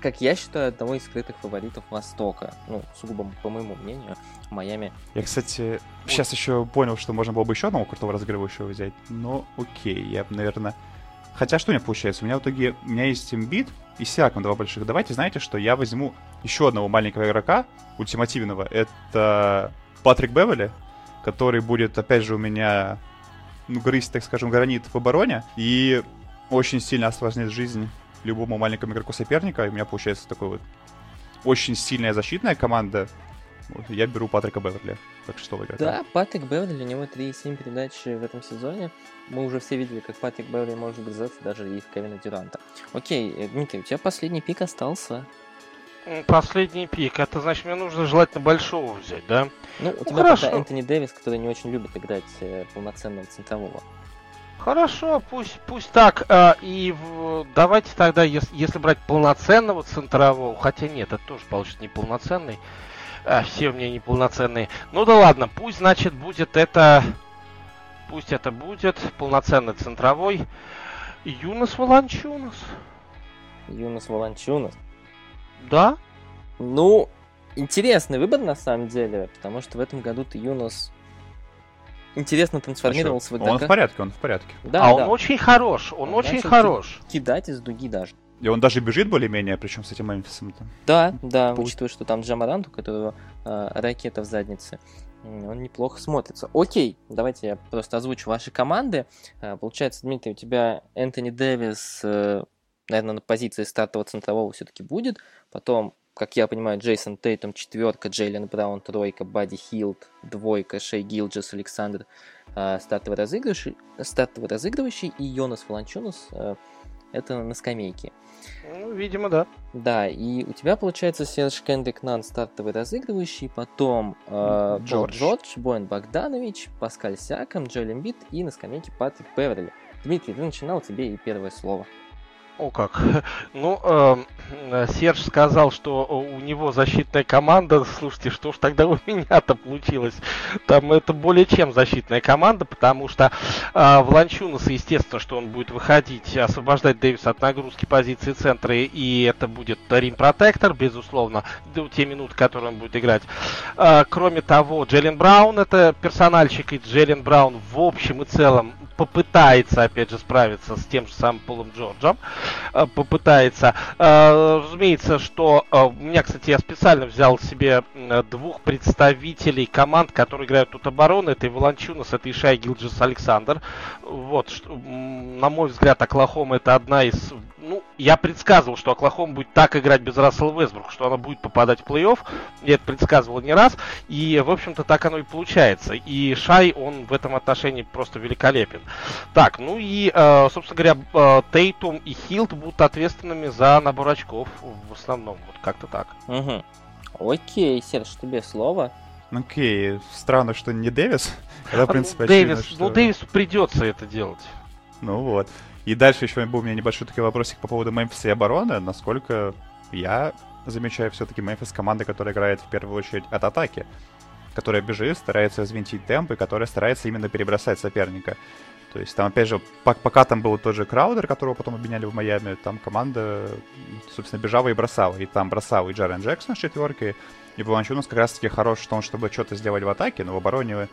S1: Как я считаю, одного из скрытых фаворитов Востока. Ну, сугубо по моему мнению, Майами.
S2: Я, кстати, сейчас еще понял, что можно было бы еще одного крутого разыгрывающего взять. Но окей, я бы, наверное... Хотя что у меня получается? У меня в итоге... У меня есть Эмбит и Сиаком два больших. Давайте, знаете, что я возьму еще одного маленького игрока, ультимативного. Это Патрик Бевели, который будет, опять же, у меня ну, грызть, так скажем, гранит в обороне. И очень сильно осложнит жизнь любому маленькому игроку соперника. И у меня получается такой вот очень сильная защитная команда. Вот, я беру Патрика Беверли, как шестого игрока.
S1: Да, Патрик Беверли, у него 3,7 передач в этом сезоне. Мы уже все видели, как Патрик Беверли может грызаться даже и в Кевина Дюранта. Окей, э, Дмитрий, у тебя последний пик остался.
S3: Последний пик. Это значит, мне нужно желательно большого взять, да?
S1: Ну, у тебя
S3: хорошо.
S1: пока Энтони Дэвис, который не очень любит играть э, полноценного центрового.
S3: Хорошо, пусть, пусть так. а, и в- давайте тогда, ес- если брать полноценного центрового, хотя нет, это тоже получится неполноценный. А, все у меня неполноценные. Ну да ладно, пусть, значит, будет это... Пусть это будет полноценный центровой Юнос Волончунос.
S1: Юнос Волончунас.
S3: Да?
S1: Ну, интересный выбор на самом деле, потому что в этом году ты Юнос интересно трансформировался в
S2: Он в порядке, он в порядке.
S1: Да,
S3: а он
S1: да.
S3: очень хорош, он
S1: Он
S3: очень хорош.
S1: Кидать из дуги даже.
S2: И он даже бежит более-менее, причем с этим Мемфисом.
S1: Да, да,
S2: Пусть.
S1: учитывая, что там Джамарант, у которого э, ракета в заднице, он неплохо смотрится. Окей, давайте я просто озвучу ваши команды. Э, Получается, Дмитрий, у тебя Энтони Дэвис, э, наверное, на позиции стартового центрового все-таки будет. Потом, как я понимаю, Джейсон Тейтум четверка, Джейлен Браун тройка, Бадди Хилд двойка, Шей Гилджес, Александр э, стартовый разыгрывающий, стартовый разыгрывающий и Йонас Фаланчунас э, это на скамейке.
S3: Ну, видимо, да.
S1: Да, и у тебя получается Серж Кендрик Нан стартовый разыгрывающий, потом э,
S2: Джордж.
S1: Джордж, Боин Богданович, Паскаль Сиаком, Джоэл Эмбит и на скамейке Патрик Беверли. Дмитрий, ты начинал, тебе и первое слово.
S3: О как. Ну, эм, э, Серж сказал, что у него защитная команда. Слушайте, что ж тогда у меня-то получилось? Там это более чем защитная команда, потому что э, Вланчунас, естественно, что он будет выходить, освобождать Дэвиса от нагрузки позиции центра, и это будет Рим Протектор, безусловно, до те минуты, которые он будет играть. Э, кроме того, Джеллен Браун это персональщик, и Джеллен Браун в общем и целом попытается, опять же, справиться с тем же самым Полом Джорджем. э, попытается. Э, разумеется, что э, у меня, кстати, я специально взял себе двух представителей команд, которые играют тут обороны. Это и Волончунас, это и Шай Гилджис Александр. Вот, что, на мой взгляд, Оклахома это одна из ну, я предсказывал, что Оклахома будет так играть без Рассела Весбрук, что она будет попадать в плей-офф. Я это предсказывал не раз. И, в общем-то, так оно и получается. И Шай, он в этом отношении просто великолепен. Так, ну и, э, собственно говоря, э, Тейтум и Хилд будут ответственными за набор очков в основном. Вот как-то так.
S1: Угу. Окей, Серж, тебе слово.
S2: Окей, странно, что не Дэвис. Это, в
S3: ну,
S2: принципе,
S3: Дэвис,
S2: очевидно, что...
S3: Ну, Дэвису придется это делать.
S2: Ну вот. И дальше еще был у меня небольшой такой вопросик по поводу Мемфиса и обороны. Насколько я замечаю все-таки Мемфис команда, которая играет в первую очередь от атаки, которая бежит, старается взвинтить темп и которая старается именно перебросать соперника. То есть там, опять же, пока там был тот же Краудер, которого потом обменяли в Майами, там команда, собственно, бежала и бросала. И там бросал и Джарен Джексон с четверкой, и Баланчунус как раз-таки хорош в том, чтобы что-то сделать в атаке, но в обороне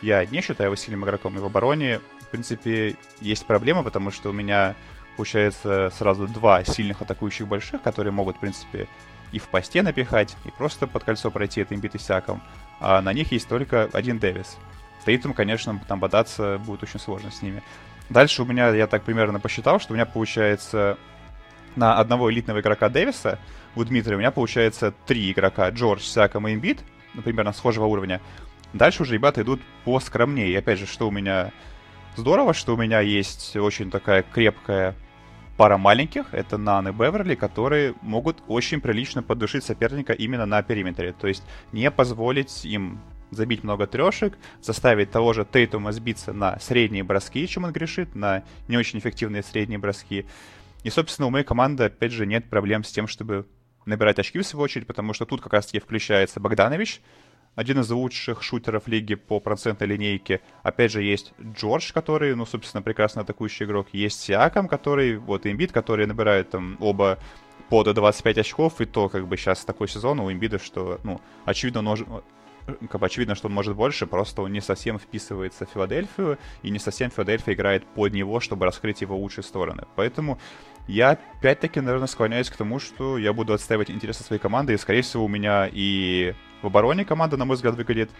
S2: я не считаю его сильным игроком, и в обороне, в принципе, есть проблема, потому что у меня получается сразу два сильных атакующих больших, которые могут, в принципе, и в посте напихать, и просто под кольцо пройти этим бит сяком. А на них есть только один Дэвис. Тейтум, конечно, там бодаться будет очень сложно с ними. Дальше у меня, я так примерно посчитал, что у меня получается на одного элитного игрока Дэвиса, у Дмитрия у меня получается три игрока, Джордж, Сяком и Имбит, например, на схожего уровня. Дальше уже ребята идут поскромнее. И опять же, что у меня здорово, что у меня есть очень такая крепкая пара маленьких, это Нан и Беверли, которые могут очень прилично поддушить соперника именно на периметре. То есть не позволить им забить много трешек, заставить того же Тейтума сбиться на средние броски, чем он грешит, на не очень эффективные средние броски. И, собственно, у моей команды, опять же, нет проблем с тем, чтобы набирать очки в свою очередь, потому что тут как раз-таки включается Богданович, один из лучших шутеров лиги по процентной линейке. Опять же, есть Джордж, который, ну, собственно, прекрасно атакующий игрок. Есть Сиаком, который, вот, Имбит, который набирает там оба по до 25 очков, и то, как бы, сейчас такой сезон у Имбида, что, ну, очевидно, он как бы очевидно, что он может больше, просто он не совсем вписывается в Филадельфию, и не совсем Филадельфия играет под него, чтобы раскрыть его лучшие стороны. Поэтому я опять-таки, наверное, склоняюсь к тому, что я буду отстаивать интересы своей команды, и, скорее всего, у меня и в обороне команда, на мой взгляд, выглядит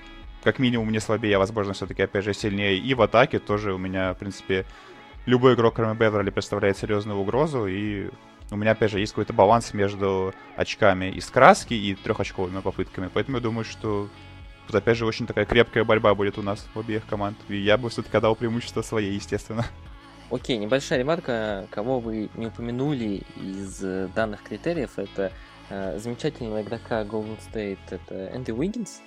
S2: как минимум не слабее, а, возможно, все-таки, опять же, сильнее. И в атаке тоже у меня, в принципе, любой игрок, кроме Беверли, представляет серьезную угрозу, и у меня, опять же, есть какой-то баланс между очками из краски и трехочковыми попытками. Поэтому я думаю, что тут, опять же, очень такая крепкая борьба будет у нас в обеих команд. И я бы все-таки дал преимущество своей, естественно.
S1: Окей, небольшая ремарка. Кого вы не упомянули из э, данных критериев, это э, замечательного игрока Golden State, это Энди Уиггинс,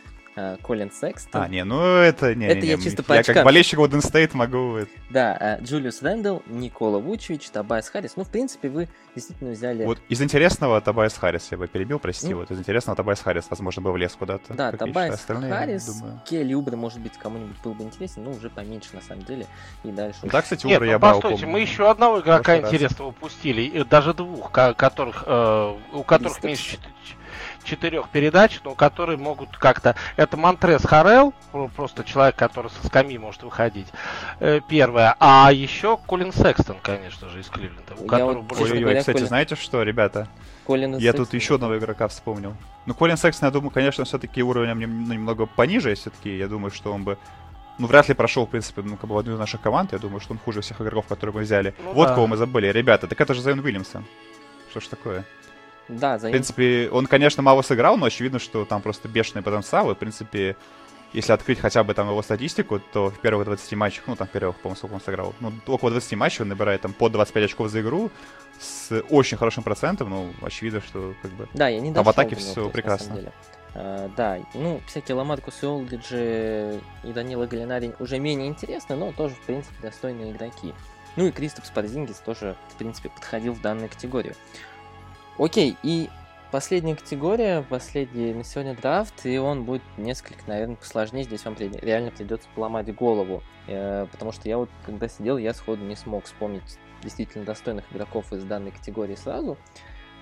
S1: Колин Секстон.
S2: А, не, ну это не,
S1: это
S2: не,
S1: я
S2: не,
S1: чисто по
S2: Я
S1: очкам.
S2: как болельщик Golden State могу...
S1: Да, э, Джулиус Рэндалл, Никола Вучевич, Тобайас Харрис. Ну, в принципе, вы действительно взяли...
S2: Вот из интересного Тобайас Харрис я бы перебил, прости. Ну, вот из интересного Тобайас Харрис, возможно, бы влез куда-то.
S1: Да, Тобайас Харрис, думаю... Келли Убре, может быть, кому-нибудь был бы интересен, но уже поменьше, на самом деле. И дальше...
S2: Да, кстати, Убре
S3: ну,
S2: я брал,
S3: постойте, мы еще одного игрока интересного упустили, даже двух, которых, э, у которых меньше четырех передач, но которые могут как-то... Это Монтрес Харел, просто человек, который со скамьи может выходить, э, первое. А еще Колин Секстон, конечно же, из Кливленда. У
S2: которого вот, больше... Ой-ой-ой, кстати, Колин... знаете что, ребята? Колин я Секстон. тут еще одного игрока вспомнил. Ну, Колин Секстон, я думаю, конечно, все-таки уровнем ну, немного пониже, все-таки. Я думаю, что он бы ну, вряд ли прошел, в принципе, ну, как бы одну из наших команд. Я думаю, что он хуже всех игроков, которые мы взяли. Ну, вот да. кого мы забыли. Ребята, так это же Зайон Уильямсон. Что ж такое?
S1: Да, за
S2: В принципе, он, конечно, мало сыграл, но очевидно, что там просто бешеный потенциал. И, в принципе, если открыть хотя бы там его статистику, то в первых 20 матчах, ну, там, первых, по-моему, сколько он сыграл, ну, около 20 матчей он набирает там по 25 очков за игру с очень хорошим процентом, ну, очевидно, что, как бы,
S1: да, я не
S2: там в атаке все прекрасно.
S1: Uh, да, ну, всякие Ламаркус Олдиджи и Данила Галинари уже менее интересны, но тоже, в принципе, достойные игроки. Ну и Кристопс Парзингис тоже, в принципе, подходил в данную категорию. Окей, и последняя категория, последний на сегодня драфт, и он будет несколько, наверное, посложнее. Здесь вам реально придется поломать голову. Э, потому что я вот, когда сидел, я сходу не смог вспомнить действительно достойных игроков из данной категории сразу.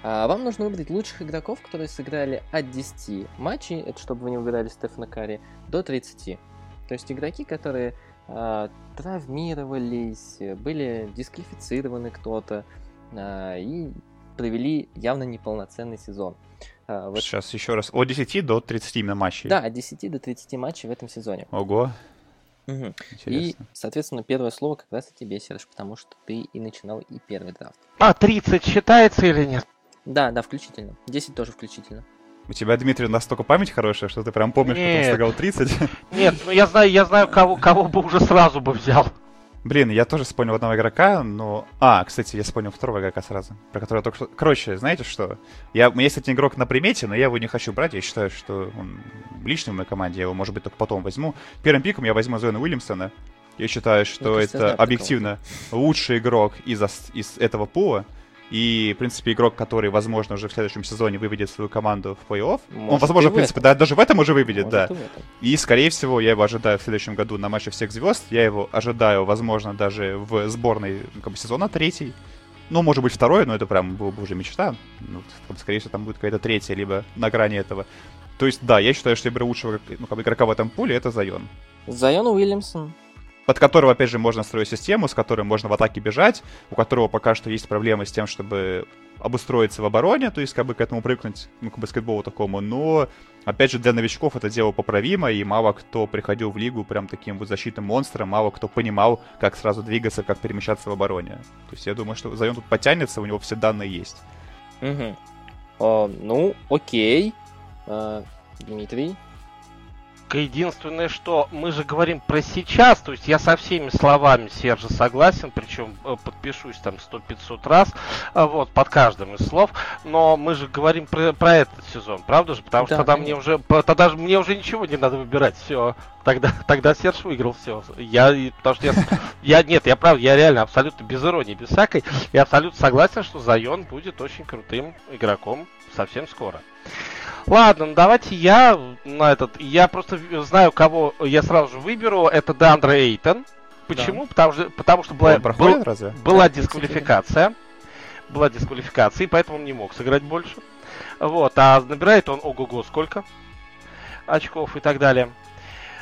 S1: А вам нужно выбрать лучших игроков, которые сыграли от 10 матчей, это чтобы вы не выбирали Стефана Карри, до 30. То есть игроки, которые а, травмировались, были дисквалифицированы кто-то, а, и провели явно неполноценный сезон.
S2: А, вот. Сейчас еще раз. От 10 до 30 именно матчей.
S1: Да, от 10 до 30 матчей в этом сезоне.
S2: Ого.
S1: Угу. И, соответственно, первое слово как раз и тебе, Серж, потому что ты и начинал и первый драфт.
S3: А, 30 считается или нет?
S1: Да, да, включительно. 10 тоже включительно.
S2: У тебя, Дмитрий, настолько память хорошая, что ты прям помнишь, Нет. что ты сказал 30?
S3: Нет, ну я знаю, я знаю, кого, кого бы уже сразу бы взял.
S2: Блин, я тоже вспомнил одного игрока, но... А, кстати, я вспомнил второго игрока сразу, про которого я только что... Короче, знаете что? Я... У меня есть один игрок на примете, но я его не хочу брать. Я считаю, что он личный в моей команде, я его, может быть, только потом возьму. Первым пиком я возьму Зоэна Уильямсона. Я считаю, что это объективно лучший игрок из, из этого пула. И, в принципе, игрок, который, возможно, уже в следующем сезоне выведет свою команду в плей-офф. он, возможно, в принципе, да, даже в этом уже выведет, Может, да. И, скорее всего, я его ожидаю в следующем году на матче всех звезд. Я его ожидаю, возможно, даже в сборной как бы, сезона третий. Ну, может быть, второй, но это прям было бы уже мечта. Ну, скорее всего, там будет какая-то третья, либо на грани этого. То есть, да, я считаю, что я беру лучшего ну, как бы, игрока в этом пуле, это Зайон.
S1: Зайон Уильямсон
S2: под которого, опять же, можно строить систему, с которой можно в атаке бежать, у которого пока что есть проблемы с тем, чтобы обустроиться в обороне, то есть как бы к этому привыкнуть, ну, к баскетболу такому, но, опять же, для новичков это дело поправимо, и мало кто приходил в лигу прям таким вот защитным монстром, мало кто понимал, как сразу двигаться, как перемещаться в обороне. То есть я думаю, что Зайон тут потянется, у него все данные есть.
S1: Угу. О, ну, окей. А, Дмитрий,
S3: единственное, что мы же говорим про сейчас, то есть я со всеми словами Сержа согласен, причем э, подпишусь там 100-500 раз, э, вот, под каждым из слов, но мы же говорим про, про этот сезон, правда же? Потому да, что тогда мне уже, тогда же мне уже ничего не надо выбирать, все, тогда, тогда Серж выиграл все. Я, потому что я, я, нет, я правда, я реально абсолютно без иронии, без всякой, я абсолютно согласен, что Зайон будет очень крутым игроком совсем скоро. Ладно, ну давайте я на этот. Я просто знаю, кого я сразу же выберу. Это Дандре Эйтон. Почему? Да. Потому, что, потому что была, проходит, был, разве? была да, дисквалификация. Была дисквалификация, и поэтому он не мог сыграть больше. Вот, а набирает он ого-го сколько очков и так далее.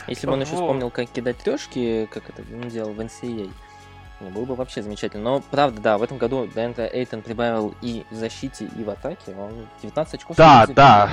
S1: Если бы он вот. еще вспомнил, как кидать трешки, как это он делал в NCAA, ну, было бы вообще замечательно. Но, правда, да, в этом году Дэнта Эйтон прибавил и в защите, и в атаке. Он 19 очков.
S3: Да, да.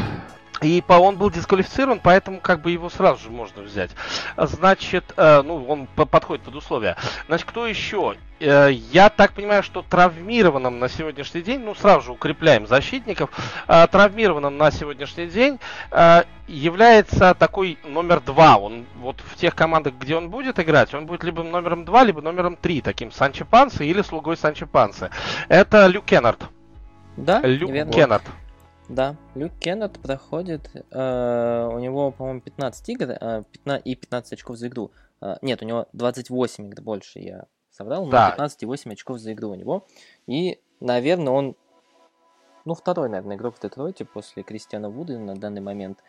S3: И по, он был дисквалифицирован, поэтому как бы его сразу же можно взять. Значит, э, ну, он по подходит под условия. Значит, кто еще? Э, я так понимаю, что травмированным на сегодняшний день, ну, сразу же укрепляем защитников, э, травмированным на сегодняшний день э, является такой номер два. Он вот в тех командах, где он будет играть, он будет либо номером два, либо номером три, таким Санчо Пансе или слугой Санчо Пансе. Это Люк Кеннард.
S1: Да,
S3: Люк Кеннард.
S1: Да, Люк Кеннет проходит, э, у него, по-моему, 15 игр э, 15, и 15 очков за игру. Э, нет, у него 28 игр больше, я соврал, но да. 15,8 очков за игру у него. И, наверное, он, ну, второй, наверное, игрок в Детройте после Кристиана Вуда на данный момент.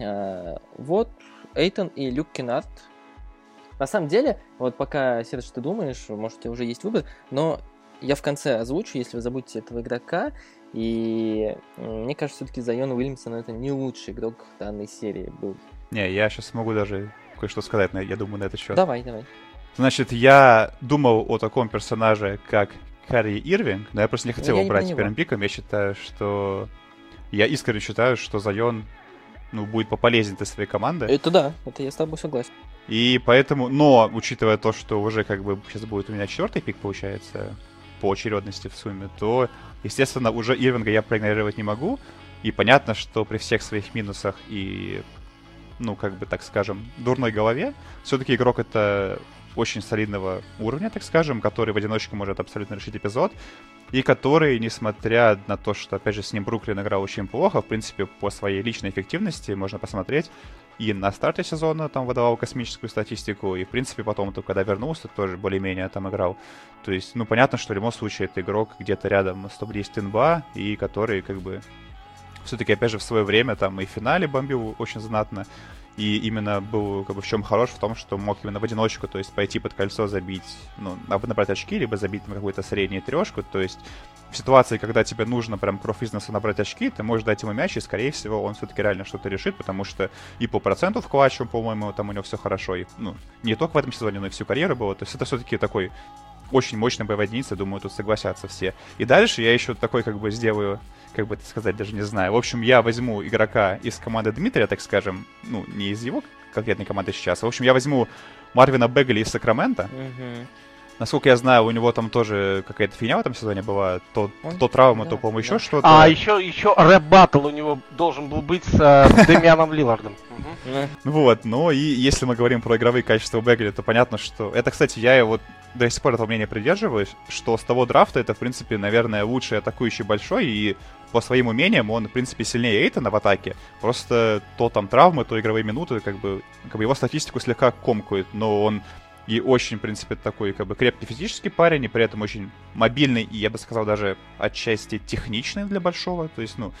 S1: Э, вот, Эйтон и Люк Кеннард. На самом деле, вот пока, Серж, ты думаешь, может, у тебя уже есть выбор, но я в конце озвучу, если вы забудете этого игрока, и мне кажется, все-таки Зайон Уильямсон это не лучший игрок данной серии был.
S2: Не, я сейчас могу даже кое-что сказать, я думаю, на этот счет.
S1: Давай, давай.
S2: Значит, я думал о таком персонаже, как Карри Ирвинг, но я просто не хотел его брать первым пиком. Я считаю, что... Я искренне считаю, что Зайон ну, будет пополезнен для своей команды.
S1: Это да, это я с тобой согласен.
S2: И поэтому, но, учитывая то, что уже как бы сейчас будет у меня четвертый пик, получается, по очередности в сумме, то, естественно, уже Ирвинга я проигнорировать не могу. И понятно, что при всех своих минусах и, ну, как бы, так скажем, дурной голове, все-таки игрок это очень солидного уровня, так скажем, который в одиночку может абсолютно решить эпизод, и который, несмотря на то, что, опять же, с ним Бруклин играл очень плохо, в принципе, по своей личной эффективности можно посмотреть, и на старте сезона там выдавал космическую статистику, и, в принципе, потом, то, когда вернулся, тоже более-менее там играл. То есть, ну, понятно, что в любом случае это игрок где-то рядом с топ-10 НБА, и который, как бы, все-таки, опять же, в свое время там и в финале бомбил очень знатно, и именно был как бы в чем хорош в том, что мог именно в одиночку, то есть пойти под кольцо забить, ну, набрать очки, либо забить на какую-то среднюю трешку, то есть в ситуации, когда тебе нужно прям профизнесу набрать очки, ты можешь дать ему мяч, и, скорее всего, он все-таки реально что-то решит, потому что и по проценту в клатчу, по-моему, там у него все хорошо, и, ну, не только в этом сезоне, но и всю карьеру было, то есть это все-таки такой очень мощная боевая единица, думаю, тут согласятся все. И дальше я еще такой как бы сделаю, как бы это сказать, даже не знаю. В общем, я возьму игрока из команды Дмитрия, так скажем, ну, не из его конкретной команды сейчас. В общем, я возьму Марвина Бегли из Сакрамента.
S1: Мгм.
S2: Насколько я знаю, у него там тоже какая-то фигня в этом сезоне была. То,
S1: Он-
S2: то травма,
S1: да,
S2: то, по-моему, еще
S1: да.
S2: что-то.
S3: А, еще, еще рэп баттл у него должен был быть с, э, с Демианом.
S1: Ну,
S2: Вот, но и если мы говорим про игровые качества Бегли, то понятно, что... Это, кстати, я его до сих пор этого мнения придерживаюсь, что с того драфта это, в принципе, наверное, лучший атакующий большой, и по своим умениям он, в принципе, сильнее Эйтона в атаке. Просто то там травмы, то игровые минуты, как бы, как бы его статистику слегка комкают, но он и очень, в принципе, такой, как бы, крепкий физический парень, и при этом очень мобильный, и, я бы сказал, даже отчасти техничный для большого. То есть, ну,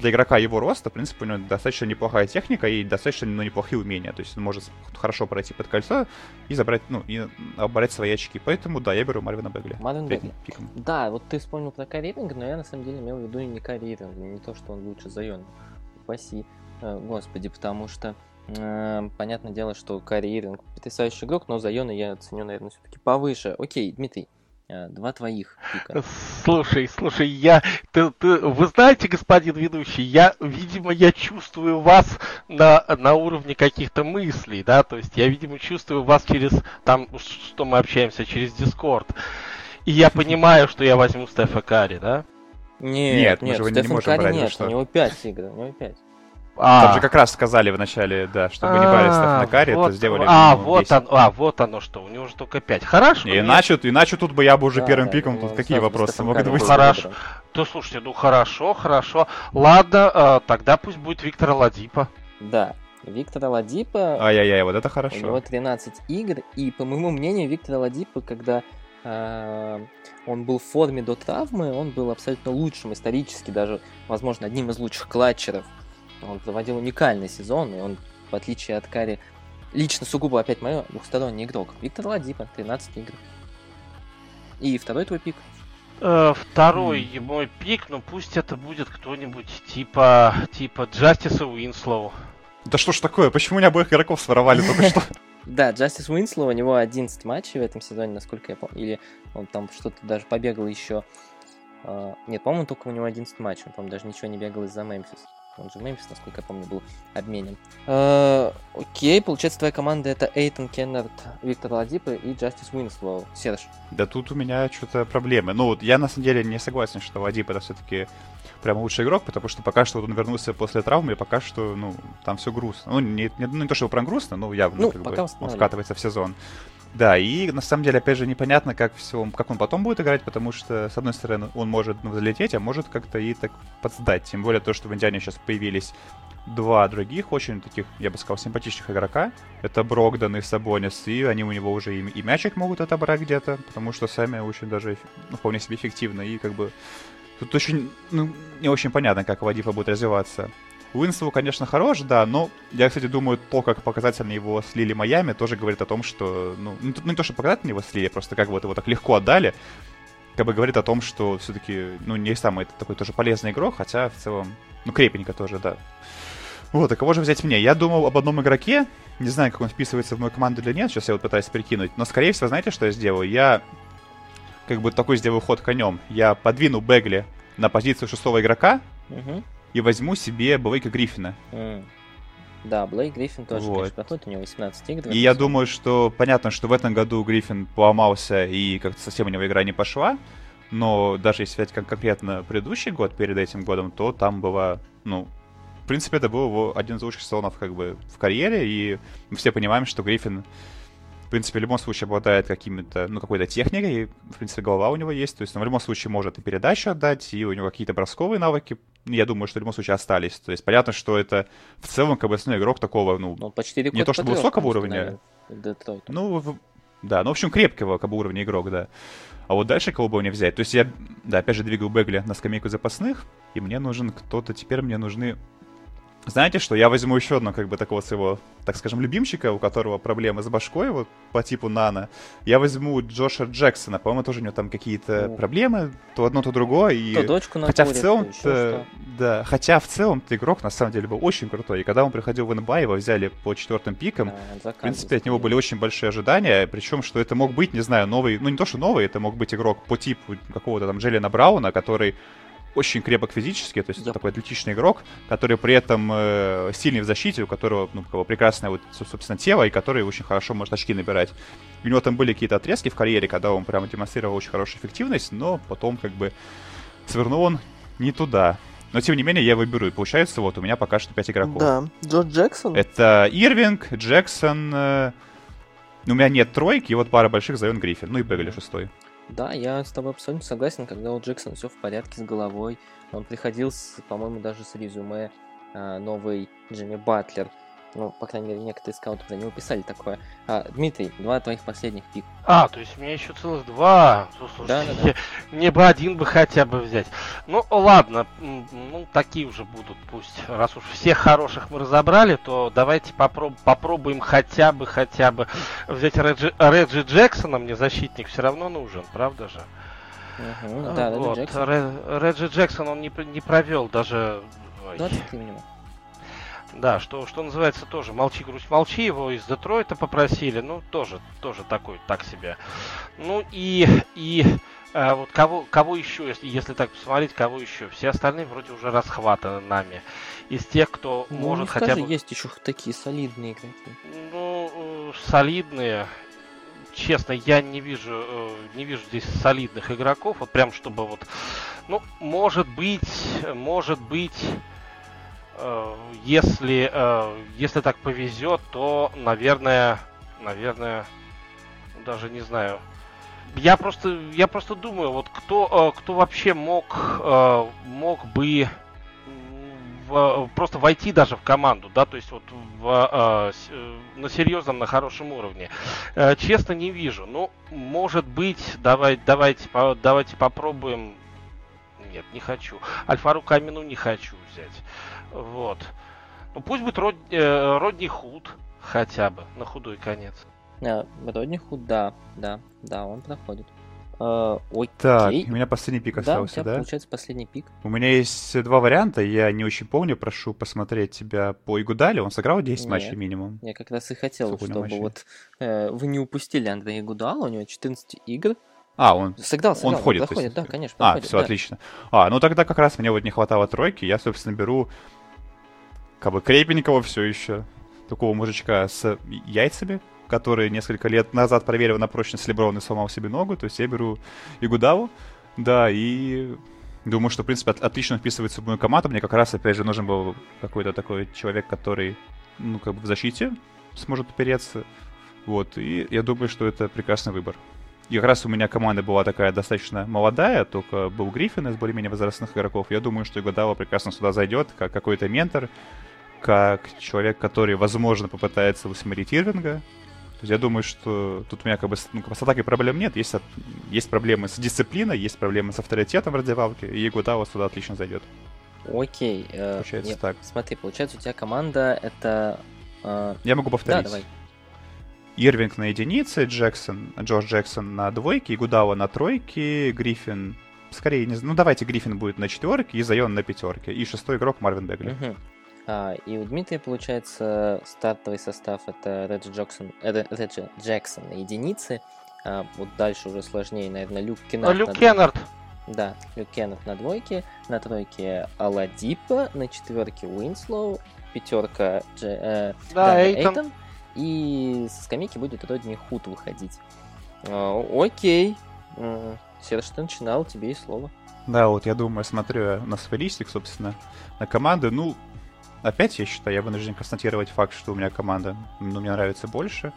S2: для игрока его роста, в принципе, у него достаточно неплохая техника и достаточно ну, неплохие умения. То есть он может хорошо пройти под кольцо и забрать, ну, и обрать свои очки. Поэтому, да, я беру Марвина Бегли.
S1: Марвин Бегли.
S2: пиком.
S1: Да, вот ты вспомнил про карьеринг, но я на самом деле имел в виду не карьеринг, не то, что он лучше Зайона. Упаси, э, господи, потому что э, понятное дело, что карьеринг потрясающий игрок, но Зайона я ценю, наверное, все-таки повыше. Окей, Дмитрий, два твоих пика.
S3: Слушай, слушай, я, ты, ты, вы знаете, господин ведущий, я, видимо, я чувствую вас на, на уровне каких-то мыслей, да, то есть я, видимо, чувствую вас через, там, что мы общаемся, через Дискорд. И я понимаю, что я возьму Стефа Карри, да?
S1: Нет,
S2: мы
S1: нет,
S2: же его не
S1: Стефан
S2: можем
S1: Карри
S2: брать,
S1: нет,
S2: что?
S1: у него пять игр, у него пять.
S3: А,
S2: Там же как раз сказали в начале, да, чтобы не брали Стефана Карри,
S3: вот,
S2: это сделали
S3: А, вот
S2: 10.
S3: оно, а, вот оно что, у него же только 5. Хорошо.
S2: И иначе, иначе тут бы я бы уже
S1: Да,
S2: первым
S1: да,
S2: пиком,
S1: ну,
S2: тут какие вопросы могут быть?
S3: Хорошо. То слушайте, ну хорошо, хорошо. Ладно, э, тогда пусть будет Виктора Ладипа.
S1: Да, Виктора Ладипа,
S2: Ай-яй-яй, вот это
S1: у него
S2: хорошо.
S1: 13 игр, и по моему мнению, Виктора Ладипа, когда э, он был в форме до травмы, он был абсолютно лучшим исторически, даже, возможно, одним из лучших клатчеров. Он проводил уникальный сезон, и он, в отличие от Кари, лично сугубо опять мой двухсторонний игрок. Виктор Оладипо, 13 игр. И второй твой пик.
S3: Э, второй мой пик, ну пусть это будет кто-нибудь типа типа Джастиса Уинслоу.
S2: Да что ж такое, почему не обоих игроков своровали только что?
S1: Да, Джастис Уинслоу, у него 11 матчей в этом сезоне, насколько я помню. Или он там что-то даже побегал еще. а, Нет, по-моему, только у него 11 матчей. Он, по-моему, даже ничего не бегал из-за Мемфис. Он же в Мемфис, насколько я помню, был обменен. А, Окей, получается, твоя команда это Эйтон Кеннард, Виктор Оладипо и Джастис Уинслоу. Серж.
S2: Да тут у меня что-то проблемы. Ну вот я на самом деле не согласен, что Оладипо это все-таки прям лучший игрок, потому что пока что вот он вернулся после травмы, и пока что, ну, там все грустно. Ну, не, не, ну, не то, что прям грустно, но явно
S1: Ну,
S2: как
S1: пока
S2: бы, он вкатывается в сезон. Да, и на самом деле, опять же, непонятно, как все, как он потом будет играть, потому что, с одной стороны, он может ну, залететь, а может как-то и так подсдать. Тем более то, что в Индиане сейчас появились два других очень таких, я бы сказал, симпатичных игрока. Это Брогдон и Сабонис, и они у него уже и, и мячик могут отобрать где-то, потому что сами очень даже ну, вполне себе эффективно, и как бы тут очень, ну, не очень понятно, как Оладипо будет развиваться. Уинслоу, конечно, хорош, да, но я, кстати, думаю, то, как показательно его слили Майами, тоже говорит о том, что, ну, ну, тут не то, что показательно его слили, просто как вот его так легко отдали, как бы говорит о том, что все-таки, ну, не самый такой тоже полезный игрок, хотя в целом, ну, крепенько тоже, да. Вот, а кого же взять мне? Я думал об одном игроке, не знаю, как он вписывается в мою команду или нет, сейчас я вот пытаюсь прикинуть, но, скорее всего, знаете, что я сделаю? Я как бы такой сделаю ход конем. Я подвину Бегли на позицию шестого игрока
S1: Мгм.
S2: И возьму себе Блейка Гриффина.
S1: М. Да, Блейк Гриффин тоже,
S2: Вот.
S1: конечно, проходит, у него 18 игр.
S2: И я думаю, что понятно, что в этом году Гриффин поломался и как-то совсем у него игра не пошла. Но даже если взять кон- конкретно предыдущий год перед этим годом, то там была, ну, в принципе, это был его один из лучших сезонов как бы в карьере, и мы все понимаем, что Гриффин, в принципе, в любом случае обладает какими-то, ну, какой-то техникой, и, в принципе, голова у него есть, то есть он в любом случае может и передачу отдать, и у него какие-то бросковые навыки, я думаю, что в любом случае остались. То есть понятно, что это в целом основной игрок такого, ну,
S1: Ну, почти
S2: не то чтобы высокого уровня.
S1: наверное.
S2: Ну, да, ну, в общем, крепкого как бы уровня игрок, да. А вот дальше кого бы мне взять? То есть я, да, опять же, двигаю Бегли на скамейку запасных, и мне нужен кто-то, теперь мне нужны знаете что, я возьму еще одного, как бы, такого своего, так скажем, любимчика, у которого проблемы с башкой, вот, по типу Нана. Я возьму Джоша Джексона, по-моему, тоже у него там какие-то
S1: О.
S2: проблемы, то одно, то другое. И...
S1: То дочку
S2: Хотя в
S1: накурит, то
S2: целом,
S1: что.
S2: да, хотя в целом игрок на самом деле был очень крутой. И когда он приходил в НБА, его взяли по четвертым пикам,
S1: Да,
S2: в принципе, от него были очень большие ожидания, причем, что это мог быть, не знаю, новый, ну не то, что новый, это мог быть игрок по типу какого-то там Джеллина Брауна, который очень крепок физически, то есть
S1: Yep.
S2: такой атлетичный игрок, который при этом э, сильный в защите, у которого, ну, как бы прекрасное, вот, со- собственно, тело, и который очень хорошо может очки набирать. У него там были какие-то отрезки в карьере, когда он прямо демонстрировал очень хорошую эффективность, но потом, как бы, свернул он не туда. Но, тем не менее, я выберу, и получается, вот, у меня пока что 5 игроков.
S1: Да, Джо Джексон.
S2: Это Ирвинг, Джексон. э, У меня нет тройки, и вот пара больших Зайон Гриффин. Ну и Бегали шестой.
S1: Да, я с тобой абсолютно согласен, когда у Джексона все в порядке с головой. Он приходил, с, по-моему, даже с резюме а, новый Джимми Батлер. Ну, по крайней мере, некоторые скауты про него писали такое. А, Дмитрий, два твоих последних пика.
S3: А, то есть у меня еще целых два. Ну, слушайте,
S1: Да-да-да.
S3: мне бы один бы хотя бы взять. Ну, ладно, ну, такие уже будут, пусть. Раз уж всех хороших мы разобрали, то давайте попроб- попробуем хотя бы, хотя бы взять Реджи, Реджи Джексона. Мне защитник все равно нужен, правда же? А,
S1: Да, Реджи
S3: вот,
S1: Джексон.
S3: Ре- Реджи Джексон, он не, не провел даже... ой,
S1: 23 минимум.
S3: Да, что, что называется тоже молчи, грусть, молчи, его из Детройта попросили, ну тоже, тоже такой, так себе. Ну и, и э, вот кого, кого еще, если, если так посмотреть, кого еще? Все остальные вроде уже расхватаны нами. Из тех, кто
S1: Ну,
S3: может хотя бы,
S1: есть еще такие солидные игроки.
S3: ну, э, солидные. Честно, я не вижу, э, не вижу здесь солидных игроков, вот прям чтобы вот, ну, может быть, может быть, если, э, если так повезет, то, наверное, наверное, даже не знаю. Я просто, я просто думаю, вот кто, э, кто вообще мог, э, мог бы просто войти даже в команду, да, то есть вот в, э, э, на серьезном, на хорошем уровне. Э, Честно не вижу. Ну, может быть, давай, давайте, давайте попробуем. Нет, не хочу. Альфару Камину не хочу взять. Вот. Ну пусть будет Род, э, Родни Худ хотя бы на худой конец.
S1: А, Родни Худ, да, да, да, он проходит. Э, Окей.
S2: Так, у меня последний пик
S1: да, у
S2: остался,
S1: тебя
S2: да?
S1: получается последний пик.
S2: У меня есть два варианта, я не очень помню, прошу посмотреть тебя по Игудале. Он сыграл 10
S1: Нет.
S2: матчей минимум.
S1: Я как раз и хотел,
S2: Сколько
S1: чтобы
S2: матчей?
S1: вот э, вы не упустили Андрея Гудала, у него 14 игр.
S2: А, он...
S1: Сыграл, сыграл,
S2: входит, то
S1: проходит,
S2: есть,
S1: да, конечно,
S2: А,
S1: проходит,
S2: все,
S1: да.
S2: отлично. А, ну тогда как раз мне вот не хватало тройки. Я, собственно, беру как бы крепенького все еще. Такого мужичка с яйцами, который несколько лет назад проверил на прочность Леброн и сломал себе ногу. То есть я беру Игудаву. Да, и думаю, что, в принципе, от- отлично вписывается в мою команду. Мне как раз, опять же, нужен был какой-то такой человек, который, ну, как бы в защите сможет опереться. Вот, и я думаю, что это прекрасный выбор. И как раз у меня команда была такая достаточно молодая, только был Гриффин из более-менее возрастных игроков. Я думаю, что Игодава прекрасно сюда зайдет, как какой-то ментор, как человек, который, возможно, попытается усмирить Ирвинга. То есть я думаю, что тут у меня как бы ну, с атакой проблем нет. Есть, есть проблемы с дисциплиной, есть проблемы с авторитетом в раздевалке, и Игудава сюда отлично зайдет.
S1: Окей. э,
S2: Получается
S1: нет,
S2: так.
S1: Смотри, получается, у тебя команда это... э,
S2: Я могу
S1: Да,
S2: повторить.
S1: давай.
S2: Ирвинг на единице, Джексон, Джордж Джексон на двойке, Игудава на тройке, Гриффин... Скорее, не знаю. Ну, давайте Гриффин будет на четверке, и Зайон на пятерке. И шестой игрок Марвин Бегли.
S1: Мгм. А, и у Дмитрия, получается, стартовый состав это Реджи Джексон, э, Реджи Джексон на единице. А, вот дальше уже сложнее, наверное, Люк
S3: А,
S1: Кеннард.
S3: Люк
S1: на-
S3: Кеннард.
S1: Да, Люк Кеннард на двойке, на тройке Оладипо, на четверке Уинслоу, пятерка Дже- э,
S3: Да,
S1: Габи
S3: Эйтон.
S1: и со скамейки будет Родни Худ выходить. А, окей. Серж, ты начинал, тебе и слово.
S2: Да, вот я думаю, смотрю на свой листик, собственно, на команды. Ну, опять я считаю, я вынужден констатировать факт, что у меня команда, ну, мне нравится больше.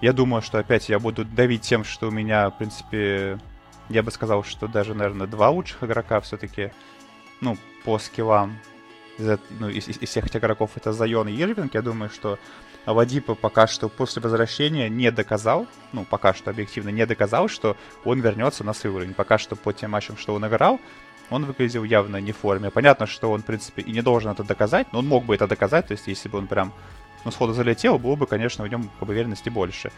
S2: Я думаю, что опять я буду давить тем, что у меня, в принципе, я бы сказал, что даже, наверное, два лучших игрока все-таки, ну, по скиллам, из, ну, из- из всех этих игроков это Зайон и Ирвинг. Я думаю, что Авадипа пока что после возвращения не доказал, ну, пока что объективно не доказал, что он вернется на свой уровень. Пока что по тем матчам, что он играл, он выглядел явно не в форме. Понятно, что он, в принципе, и не должен это доказать, но он мог бы это доказать, то есть если бы он прям ну, сходу залетел, было бы, конечно, в нем бы, уверенности больше.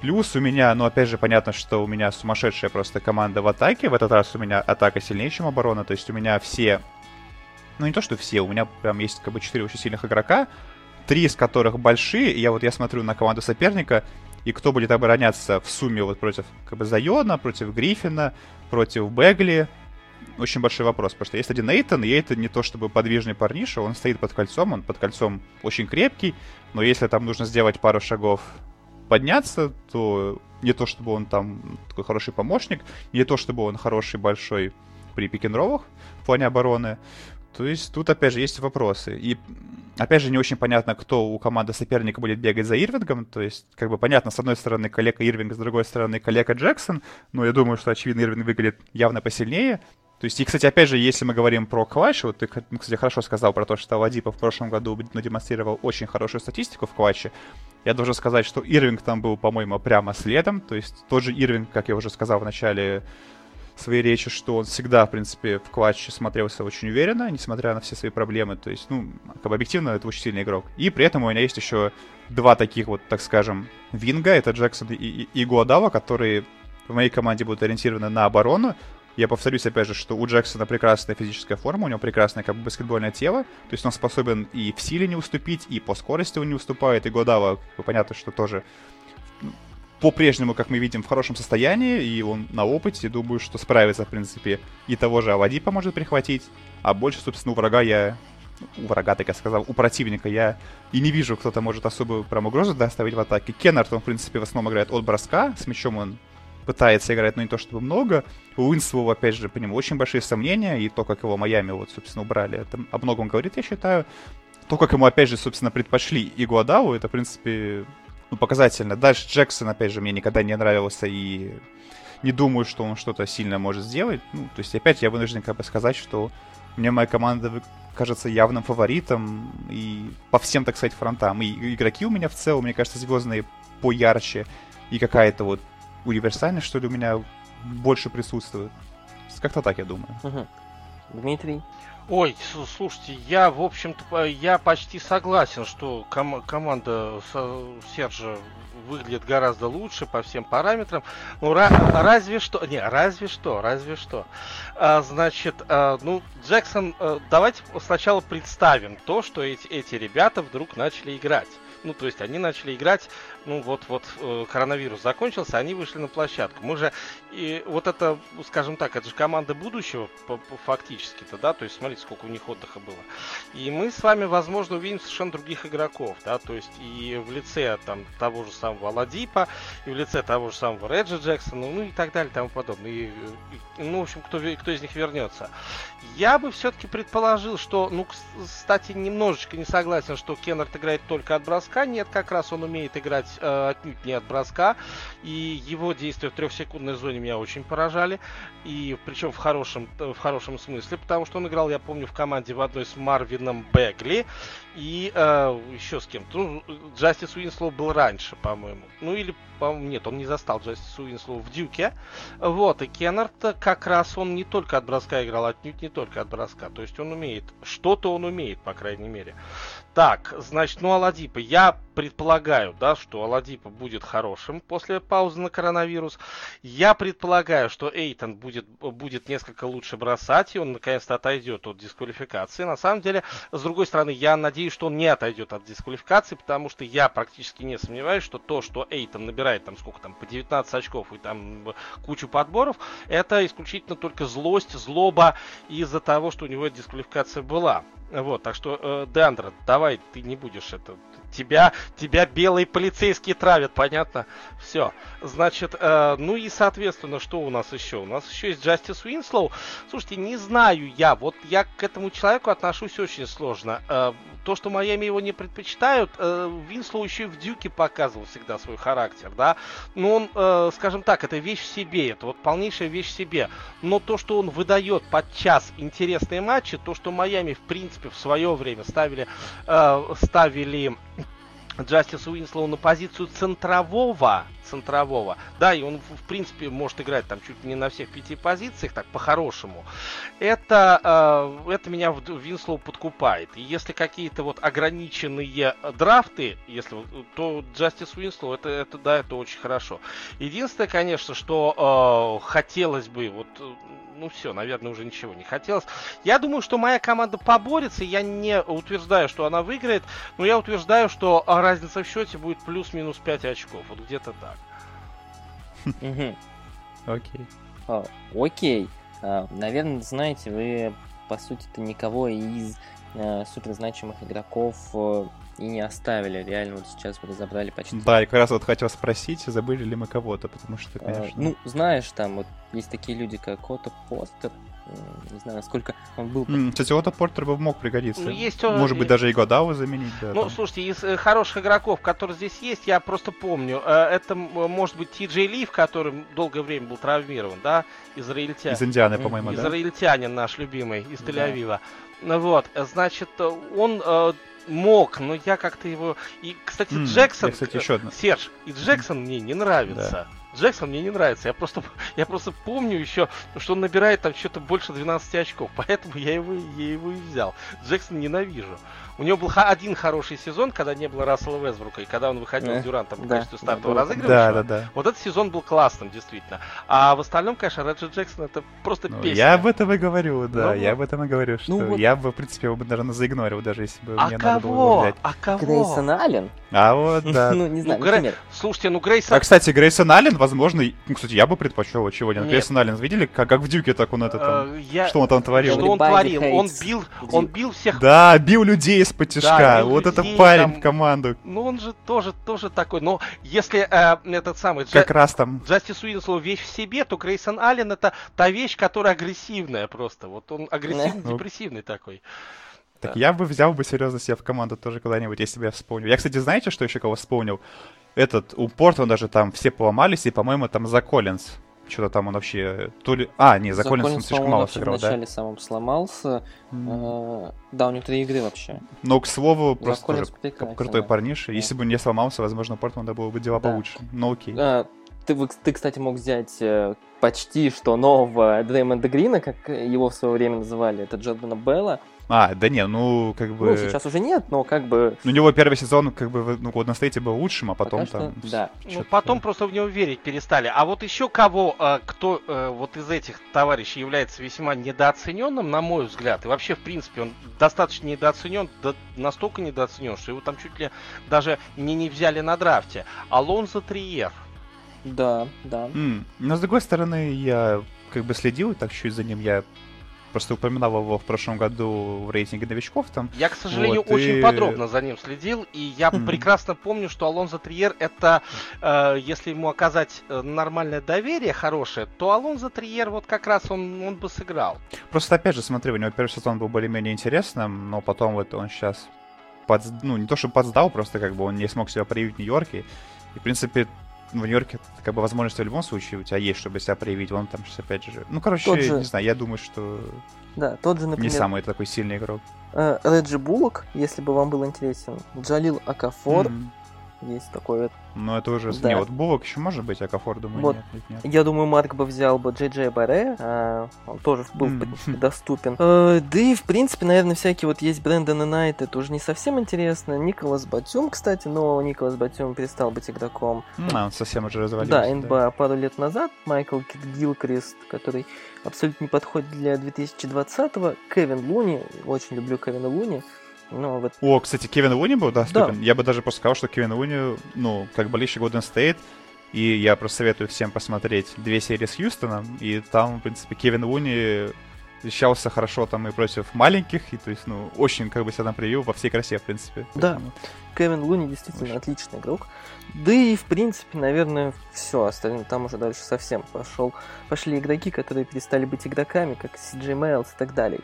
S2: Плюс у меня, ну, опять же, понятно, что у меня сумасшедшая просто команда в атаке. В этот раз у меня атака сильнее, чем оборона. То есть у меня все... Ну, не то, что все. У меня прям есть как бы четыре очень сильных игрока. Три из которых большие. И я вот я смотрю на команду соперника. И кто будет обороняться в сумме вот против как бы Зайона, против Гриффина, против Бегли. Очень большой вопрос, потому что есть один Эйтон, и Эйтон не то чтобы подвижный парниша, он стоит под кольцом, он под кольцом очень крепкий, но если там нужно сделать пару шагов подняться, то не то чтобы он там такой хороший помощник, не то чтобы он хороший большой при пикинровых в плане обороны. То есть тут, опять же, есть вопросы. И, опять же, не очень понятно, кто у команды соперника будет бегать за Ирвингом. То есть, как бы понятно, с одной стороны, коллега Ирвинг, с другой стороны, коллега Джексон. Но я думаю, что, очевидно, Ирвинг выглядит явно посильнее. То есть, и, кстати, опять же, если мы говорим про клатч, вот ты, кстати, хорошо сказал про то, что Ладипов в прошлом году ну, демонстрировал очень хорошую статистику в клатче. Я должен сказать, что Ирвинг там был, по-моему, прямо следом. То есть тот же Ирвинг, как я уже сказал в начале своей речи, что он всегда, в принципе, в клатче смотрелся очень уверенно, несмотря на все свои проблемы. То есть, ну, как бы объективно, это очень сильный игрок. И при этом у меня есть еще два таких вот, так скажем, винга. Это Джексон и, и, и Гуадава, которые в моей команде будут ориентированы на оборону. Я повторюсь, опять же, что у Джексона прекрасная физическая форма, у него прекрасное как бы баскетбольное тело, то есть он способен и в силе не уступить, и по скорости он не уступает, и Годава, понятно, что тоже по-прежнему, как мы видим, в хорошем состоянии, и он на опыте, думаю, что справится, в принципе, и того же Авади поможет прихватить, а больше, собственно, у врага я у врага, так я сказал, у противника я и не вижу, кто-то может особую прям угрозу доставить в атаке. Кеннард, он, в принципе, в основном играет от броска, с мячом он пытается играть, но не то чтобы много. У Уинслоу, опять же, по нему очень большие сомнения, и то, как его Майами, вот, собственно, убрали, это о многом говорит, я считаю. То, как ему, опять же, собственно, предпочли Игуодалу, это, в принципе, ну, показательно. Дальше Джексон, опять же, мне никогда не нравился, и не думаю, что он что-то сильно может сделать. Ну, то есть, опять я вынужден как бы сказать, что мне моя команда кажется явным фаворитом и по всем, так сказать, фронтам. И игроки у меня в целом, мне кажется, звездные поярче, и какая-то вот универсальность, что ли, у меня больше присутствует. Как-то так, я думаю.
S1: Угу. Дмитрий?
S3: Ой, слушайте, я, в общем-то, я почти согласен, что ком- команда Сержа выглядит гораздо лучше по всем параметрам. Ну, ra- разве что, не, разве что, разве что. А, значит, а, ну, Джексон, а, давайте сначала представим то, что эти, эти ребята вдруг начали играть. Ну, то есть они начали играть ну вот, вот э, коронавирус закончился, они вышли на площадку. Мы же, и вот это, скажем так, это же команда будущего фактически-то, да, то есть смотрите, сколько у них отдыха было. И мы с вами, возможно, увидим совершенно других игроков, да, то есть и в лице там того же самого Аладипа, и в лице того же самого Реджи Джексона, ну и так далее, и тому подобное. И, и, ну, в общем, кто, кто из них вернется. Я бы все-таки предположил, что, ну, кстати, немножечко не согласен, что Кеннард играет только от броска. Нет, как раз он умеет играть э, отнюдь не от броска. И его действия в трехсекундной зоне меня очень поражали. И причем в хорошем, в хорошем смысле, потому что он играл, я помню, в команде в одной с Марвином Бегли. И э, еще с кем-то. Ну, Джастис Уинслоу был раньше, по-моему. Ну или, по-моему, нет, он не застал Джастис Уинслоу в Дюке. Вот, и Кеннард как раз он не только от броска играл, отнюдь не только от броска. То есть он умеет, что-то он умеет, по крайней мере. Так, значит, ну Оладипо. Я предполагаю, да, что Оладипо будет хорошим после паузы на коронавирус. Я предполагаю, что Эйтон будет, будет несколько лучше бросать, и он наконец-то отойдет от дисквалификации. На самом деле, с другой стороны, я надеюсь, что он не отойдет от дисквалификации, потому что я практически не сомневаюсь, что то, что Эйтон набирает там сколько там, по 19 очков и там кучу подборов, это исключительно только злость, злоба из-за того, что у него дисквалификация была. Вот, так что, э, Деандра, давай, ты не будешь это. Тебя, тебя белые полицейские травят, понятно? Все. Значит, э, ну и, соответственно, что у нас еще? У нас еще есть Джастис Уинслоу. Слушайте, не знаю я, вот я к этому человеку отношусь очень сложно. Э, то, что Майами его не предпочитают, э, Винслоу еще и в Дюке показывал всегда свой характер, да. Но он, э, скажем так, это вещь в себе, это вот полнейшая вещь в себе. Но то, что он выдает под час интересные матчи, то, что Майами, в принципе, в свое время ставили, э, ставили Джастиса Уинслоу на позицию центрового, центрового, да, и он, в принципе, может играть там чуть не на всех пяти позициях, так, по-хорошему, это, э, это меня Винслоу подкупает. И если какие-то вот ограниченные драфты, если, то Джастис Уинслоу, это, это, да, это очень хорошо. Единственное, конечно, что э, хотелось бы, вот, ну все, наверное, уже ничего не хотелось. Я думаю, что моя команда поборется, я не утверждаю, что она выиграет, но я утверждаю, что разница в счете будет плюс-минус 5 очков, вот где-то так.
S2: Окей.
S1: А, окей. А, наверное, знаете, вы, по сути-то, никого из э, суперзначимых игроков э, и не оставили. Реально, вот сейчас вы разобрали почти.
S2: Да, и как раз вот хотел спросить, забыли ли мы кого-то, потому что, а, конечно...
S1: А, ну, знаешь, там вот есть такие люди, как Отто Постер, не знаю, насколько он был...
S2: Mm, кстати, Отто Портер бы мог пригодиться.
S3: Ну, есть
S2: он... Может быть, даже и Годау заменить. Да,
S3: ну, там. слушайте, из э, хороших игроков, которые здесь есть, я просто помню, э, это может быть Ти Джей Лив, который долгое время был травмирован, да, израильтянин.
S2: Из Индианы, по-моему,
S3: да? Израильтянин наш любимый, из Тель-Авива. Да. Вот, значит, он э, мог, но я как-то его... И, кстати, mm, Джексон... Я,
S2: кстати, еще одна.
S3: Серж, и Джексон мне не нравится. Да. Джексон мне не нравится. Я просто, я просто помню еще, что он набирает там что-то больше 12 очков. Поэтому я его, я его и взял. Джексон ненавижу. У него был один хороший сезон, когда не было Рассела Весбрука, и когда он выходил э, с Дюрантом в да, качестве стартового да, разыгрывающего. Да, да, да. Вот этот сезон был классным, действительно. А в остальном, конечно, Реджи Джексон это просто ну, песня.
S2: Я об этом и говорю, да. Ну, я об этом и говорю, что ну, вот... я бы, в принципе, его бы, наверное, заигнорил, даже если бы
S3: а
S2: мне
S3: кого?
S2: надо было его взять.
S3: А кого?
S1: Грейсон Аллен?
S2: А вот, да.
S1: ну, не знаю,
S3: ну. Слушайте, ну Грейсон...
S2: А, кстати, Грейсон Аллен, возможно, ну, кстати, я бы предпочел его чего-нибудь. Грейсон Аллен, видели, как, как в Дюке, так он это там... Э, я... Что он там творил?
S3: Что он творил? Он бил, он бил всех...
S2: Да, бил людей исподтишка вот это парень там, в команду.
S3: Ну, он же тоже, тоже такой. Но если э, этот самый...
S2: Как Джа... раз там...
S3: Джастис Уинслоу вещь в себе, то Грейсон Аллен это та вещь, которая агрессивная просто. Вот он агрессивный-депрессивный такой.
S2: Так да. я бы взял бы серьезно себе в команду тоже куда-нибудь, если бы я вспомнил. Я, кстати, знаете, что еще кого вспомнил? Этот, у Портона даже там все поломались, и, по-моему, там за Коллинз что-то там он вообще... То ли... А, не, за, за Коллинс он слишком мало сыграл,
S1: да? вначале самым сломался. Mm. да, у него три игры вообще.
S2: Но, к слову, за просто тоже крутой да. парниша. Да. Если бы не сломался, возможно, Портмана было бы дела да. получше. Но окей.
S1: А, ты, ты, кстати, мог взять э, почти что нового Дреймонда Грина, как его в свое время называли, это Джордана Белла.
S2: А, да не, ну, как бы...
S1: Ну, сейчас уже нет, но как бы...
S2: Ну, у него первый сезон, как бы, ну, Golden State был лучшим, а потом Пока там...
S1: Что, да.
S3: Ну, потом просто в него верить перестали. А вот еще кого, э, кто э, вот из этих товарищей является весьма недооцененным, на мой взгляд, и вообще, в принципе, он достаточно недооценен, да, настолько недооценен, что его там чуть ли даже не, не взяли на драфте. Алонзо Триер.
S1: Да, да.
S2: Mm. Но, с другой стороны, я как бы следил так чуть за ним, я просто упоминал его в прошлом году в рейтинге новичков там.
S3: Я, к сожалению, вот, очень и... подробно за ним следил, и я mm-hmm. прекрасно помню, что Алонзо Триер это, э, если ему оказать э, нормальное доверие хорошее, то Алонзо Триер вот как раз он, он бы сыграл.
S2: Просто опять же, смотри, у него первый сезон был более-менее интересным, но потом вот он сейчас под, ну, не то, что подсдал, просто как бы он не смог себя проявить в Нью-Йорке. И, в принципе, в Нью-Йорке как бы возможность в любом случае у тебя есть, чтобы себя проявить. Он там сейчас опять же... Ну, короче, же... не знаю, я думаю, что...
S1: Да, тот же, например...
S2: Не самый такой сильный игрок.
S1: Э, Реджи Буллок, если бы вам был интересен. Джалил Акафор. Mm-hmm. Есть такой
S2: ну, это уже... Да. Не, вот Булок еще может быть, а Кафор, думаю, вот. нет, нет,
S1: Я думаю, Марк бы взял бы Джей Джей Баре, а, он тоже был, mm. доступен. А, да и, в принципе, наверное, всякие вот есть Брэндон и Найт, это уже не совсем интересно. Николас Батюм, кстати, но Николас Батюм перестал быть игроком.
S2: Mm, а, он совсем уже развалился.
S1: Да, НБА да. пару лет назад. Майкл Гилкрест, который абсолютно не подходит для 2020-го. Кевин Луни, очень люблю Кевина Луни. Ну, вот...
S2: О, кстати, Кевин Уни был доступен. Да. Я бы даже просто сказал, что Кевин Уни, ну, как болельщик Golden State, и я просто советую всем посмотреть две серии с Хьюстоном, и там, в принципе, Кевин Уни защищался хорошо там и против маленьких, и то есть, ну, очень как бы себя там проявил во всей красе, в принципе.
S1: Да, Поэтому... Кевин Луни действительно очень. отличный игрок. Да и, в принципе, наверное, все остальное там уже дальше совсем пошел. Пошли игроки, которые перестали быть игроками, как Си Мейлс и так далее.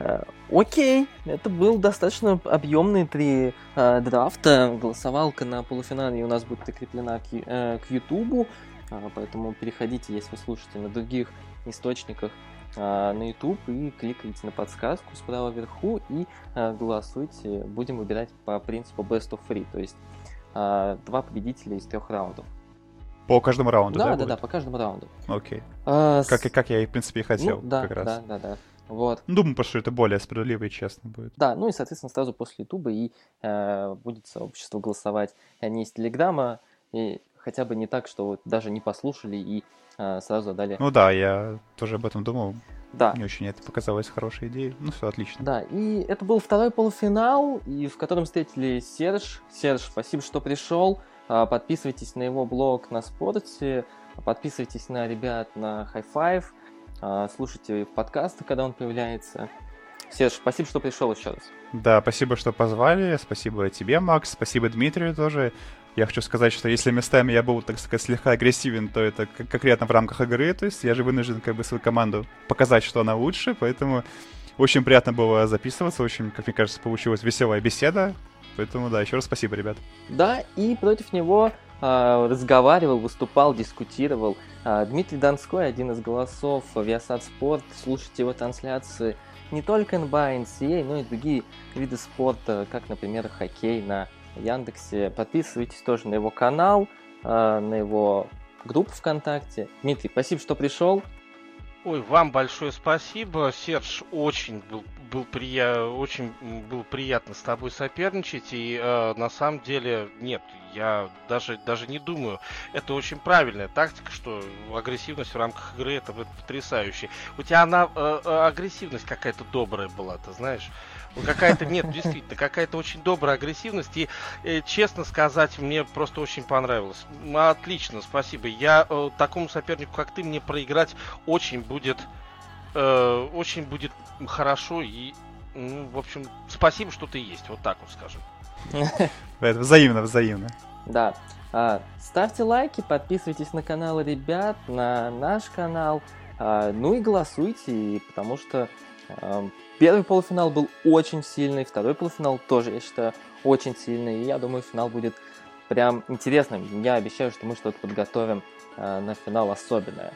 S1: Э, окей, это был достаточно объемный три э, драфта. Голосовалка на полуфинале у нас будет прикреплена к, э, к YouTube, э, поэтому переходите, если вы слушаете на других источниках, а, на YouTube и кликайте на подсказку справа вверху и а, голосуйте. Будем выбирать по принципу best of three, то есть а, два победителя из трех раундов.
S2: По каждому раунду, да?
S1: Да, да,
S2: будет?
S1: да, по каждому раунду.
S2: Окей.
S1: А, с-
S2: Как, и- как я и, в принципе, и хотел
S1: ну, да,
S2: как раз.
S1: да, да, да. Вот.
S2: Думаю, потому что это более справедливо и честно будет.
S1: Да, ну и, соответственно, сразу после Ютуба и э, будет сообщество голосовать. Они из Телеграма, и хотя бы не так, что вот даже не послушали и э, сразу отдали.
S2: Ну да, я тоже об этом думал.
S1: да,
S2: Мне очень это показалось хорошей идеей. Ну все, отлично.
S1: да. И это был второй полуфинал, и в котором встретили Серж. Серж, спасибо, что пришел. А, Подписывайтесь на его блог на спорте, подписывайтесь на ребят на High Five, слушайте подкасты, когда он появляется. Серж, спасибо, что пришел еще раз.
S2: Да, спасибо, что позвали. Спасибо тебе, Макс. Спасибо Дмитрию тоже. Я хочу сказать, что если местами я был, так сказать, слегка агрессивен, то это конкретно в рамках игры. То есть я же вынужден как бы свою команду показать, что она лучше. Поэтому очень приятно было записываться. Очень, как мне кажется, получилась веселая беседа. Поэтому да, еще раз спасибо, ребят.
S1: Да, и против него а, разговаривал, выступал, дискутировал а, Дмитрий Донской, один из голосов Viasat Sport. Слушайте его трансляции не только НБА, NCAA, но и другие виды спорта, как, например, хоккей на Яндексе. Подписывайтесь тоже на его канал, а, на его группу ВКонтакте. Дмитрий, спасибо, что пришел.
S3: Ой, вам большое спасибо. Серж, очень был, был, прия... очень было приятно с тобой соперничать. И э, на самом деле, нет, я даже, даже не думаю. Это очень правильная тактика, что агрессивность в рамках игры это вот потрясающе. У тебя она э, э, агрессивность какая-то добрая была, ты знаешь. Вот Какая-то, нет, действительно, какая-то очень добрая агрессивность. И, э, честно сказать, мне просто очень понравилось. Отлично, спасибо. Я э, такому сопернику, как ты, мне проиграть очень будет, э, очень будет хорошо. И, ну, в общем, спасибо, что ты есть. Вот так вот скажем.
S2: Это взаимно, взаимно.
S1: Да. А, ставьте лайки, подписывайтесь на каналы ребят, на наш канал. А, ну и голосуйте, потому что ам, первый полуфинал был очень сильный, второй полуфинал тоже, я считаю, очень сильный. И я думаю, финал будет прям интересным. Я обещаю, что мы что-то подготовим а, на финал особенное.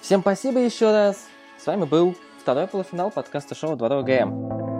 S1: Всем спасибо еще раз. С вами был второй полуфинал подкаста шоу 2 ГМ.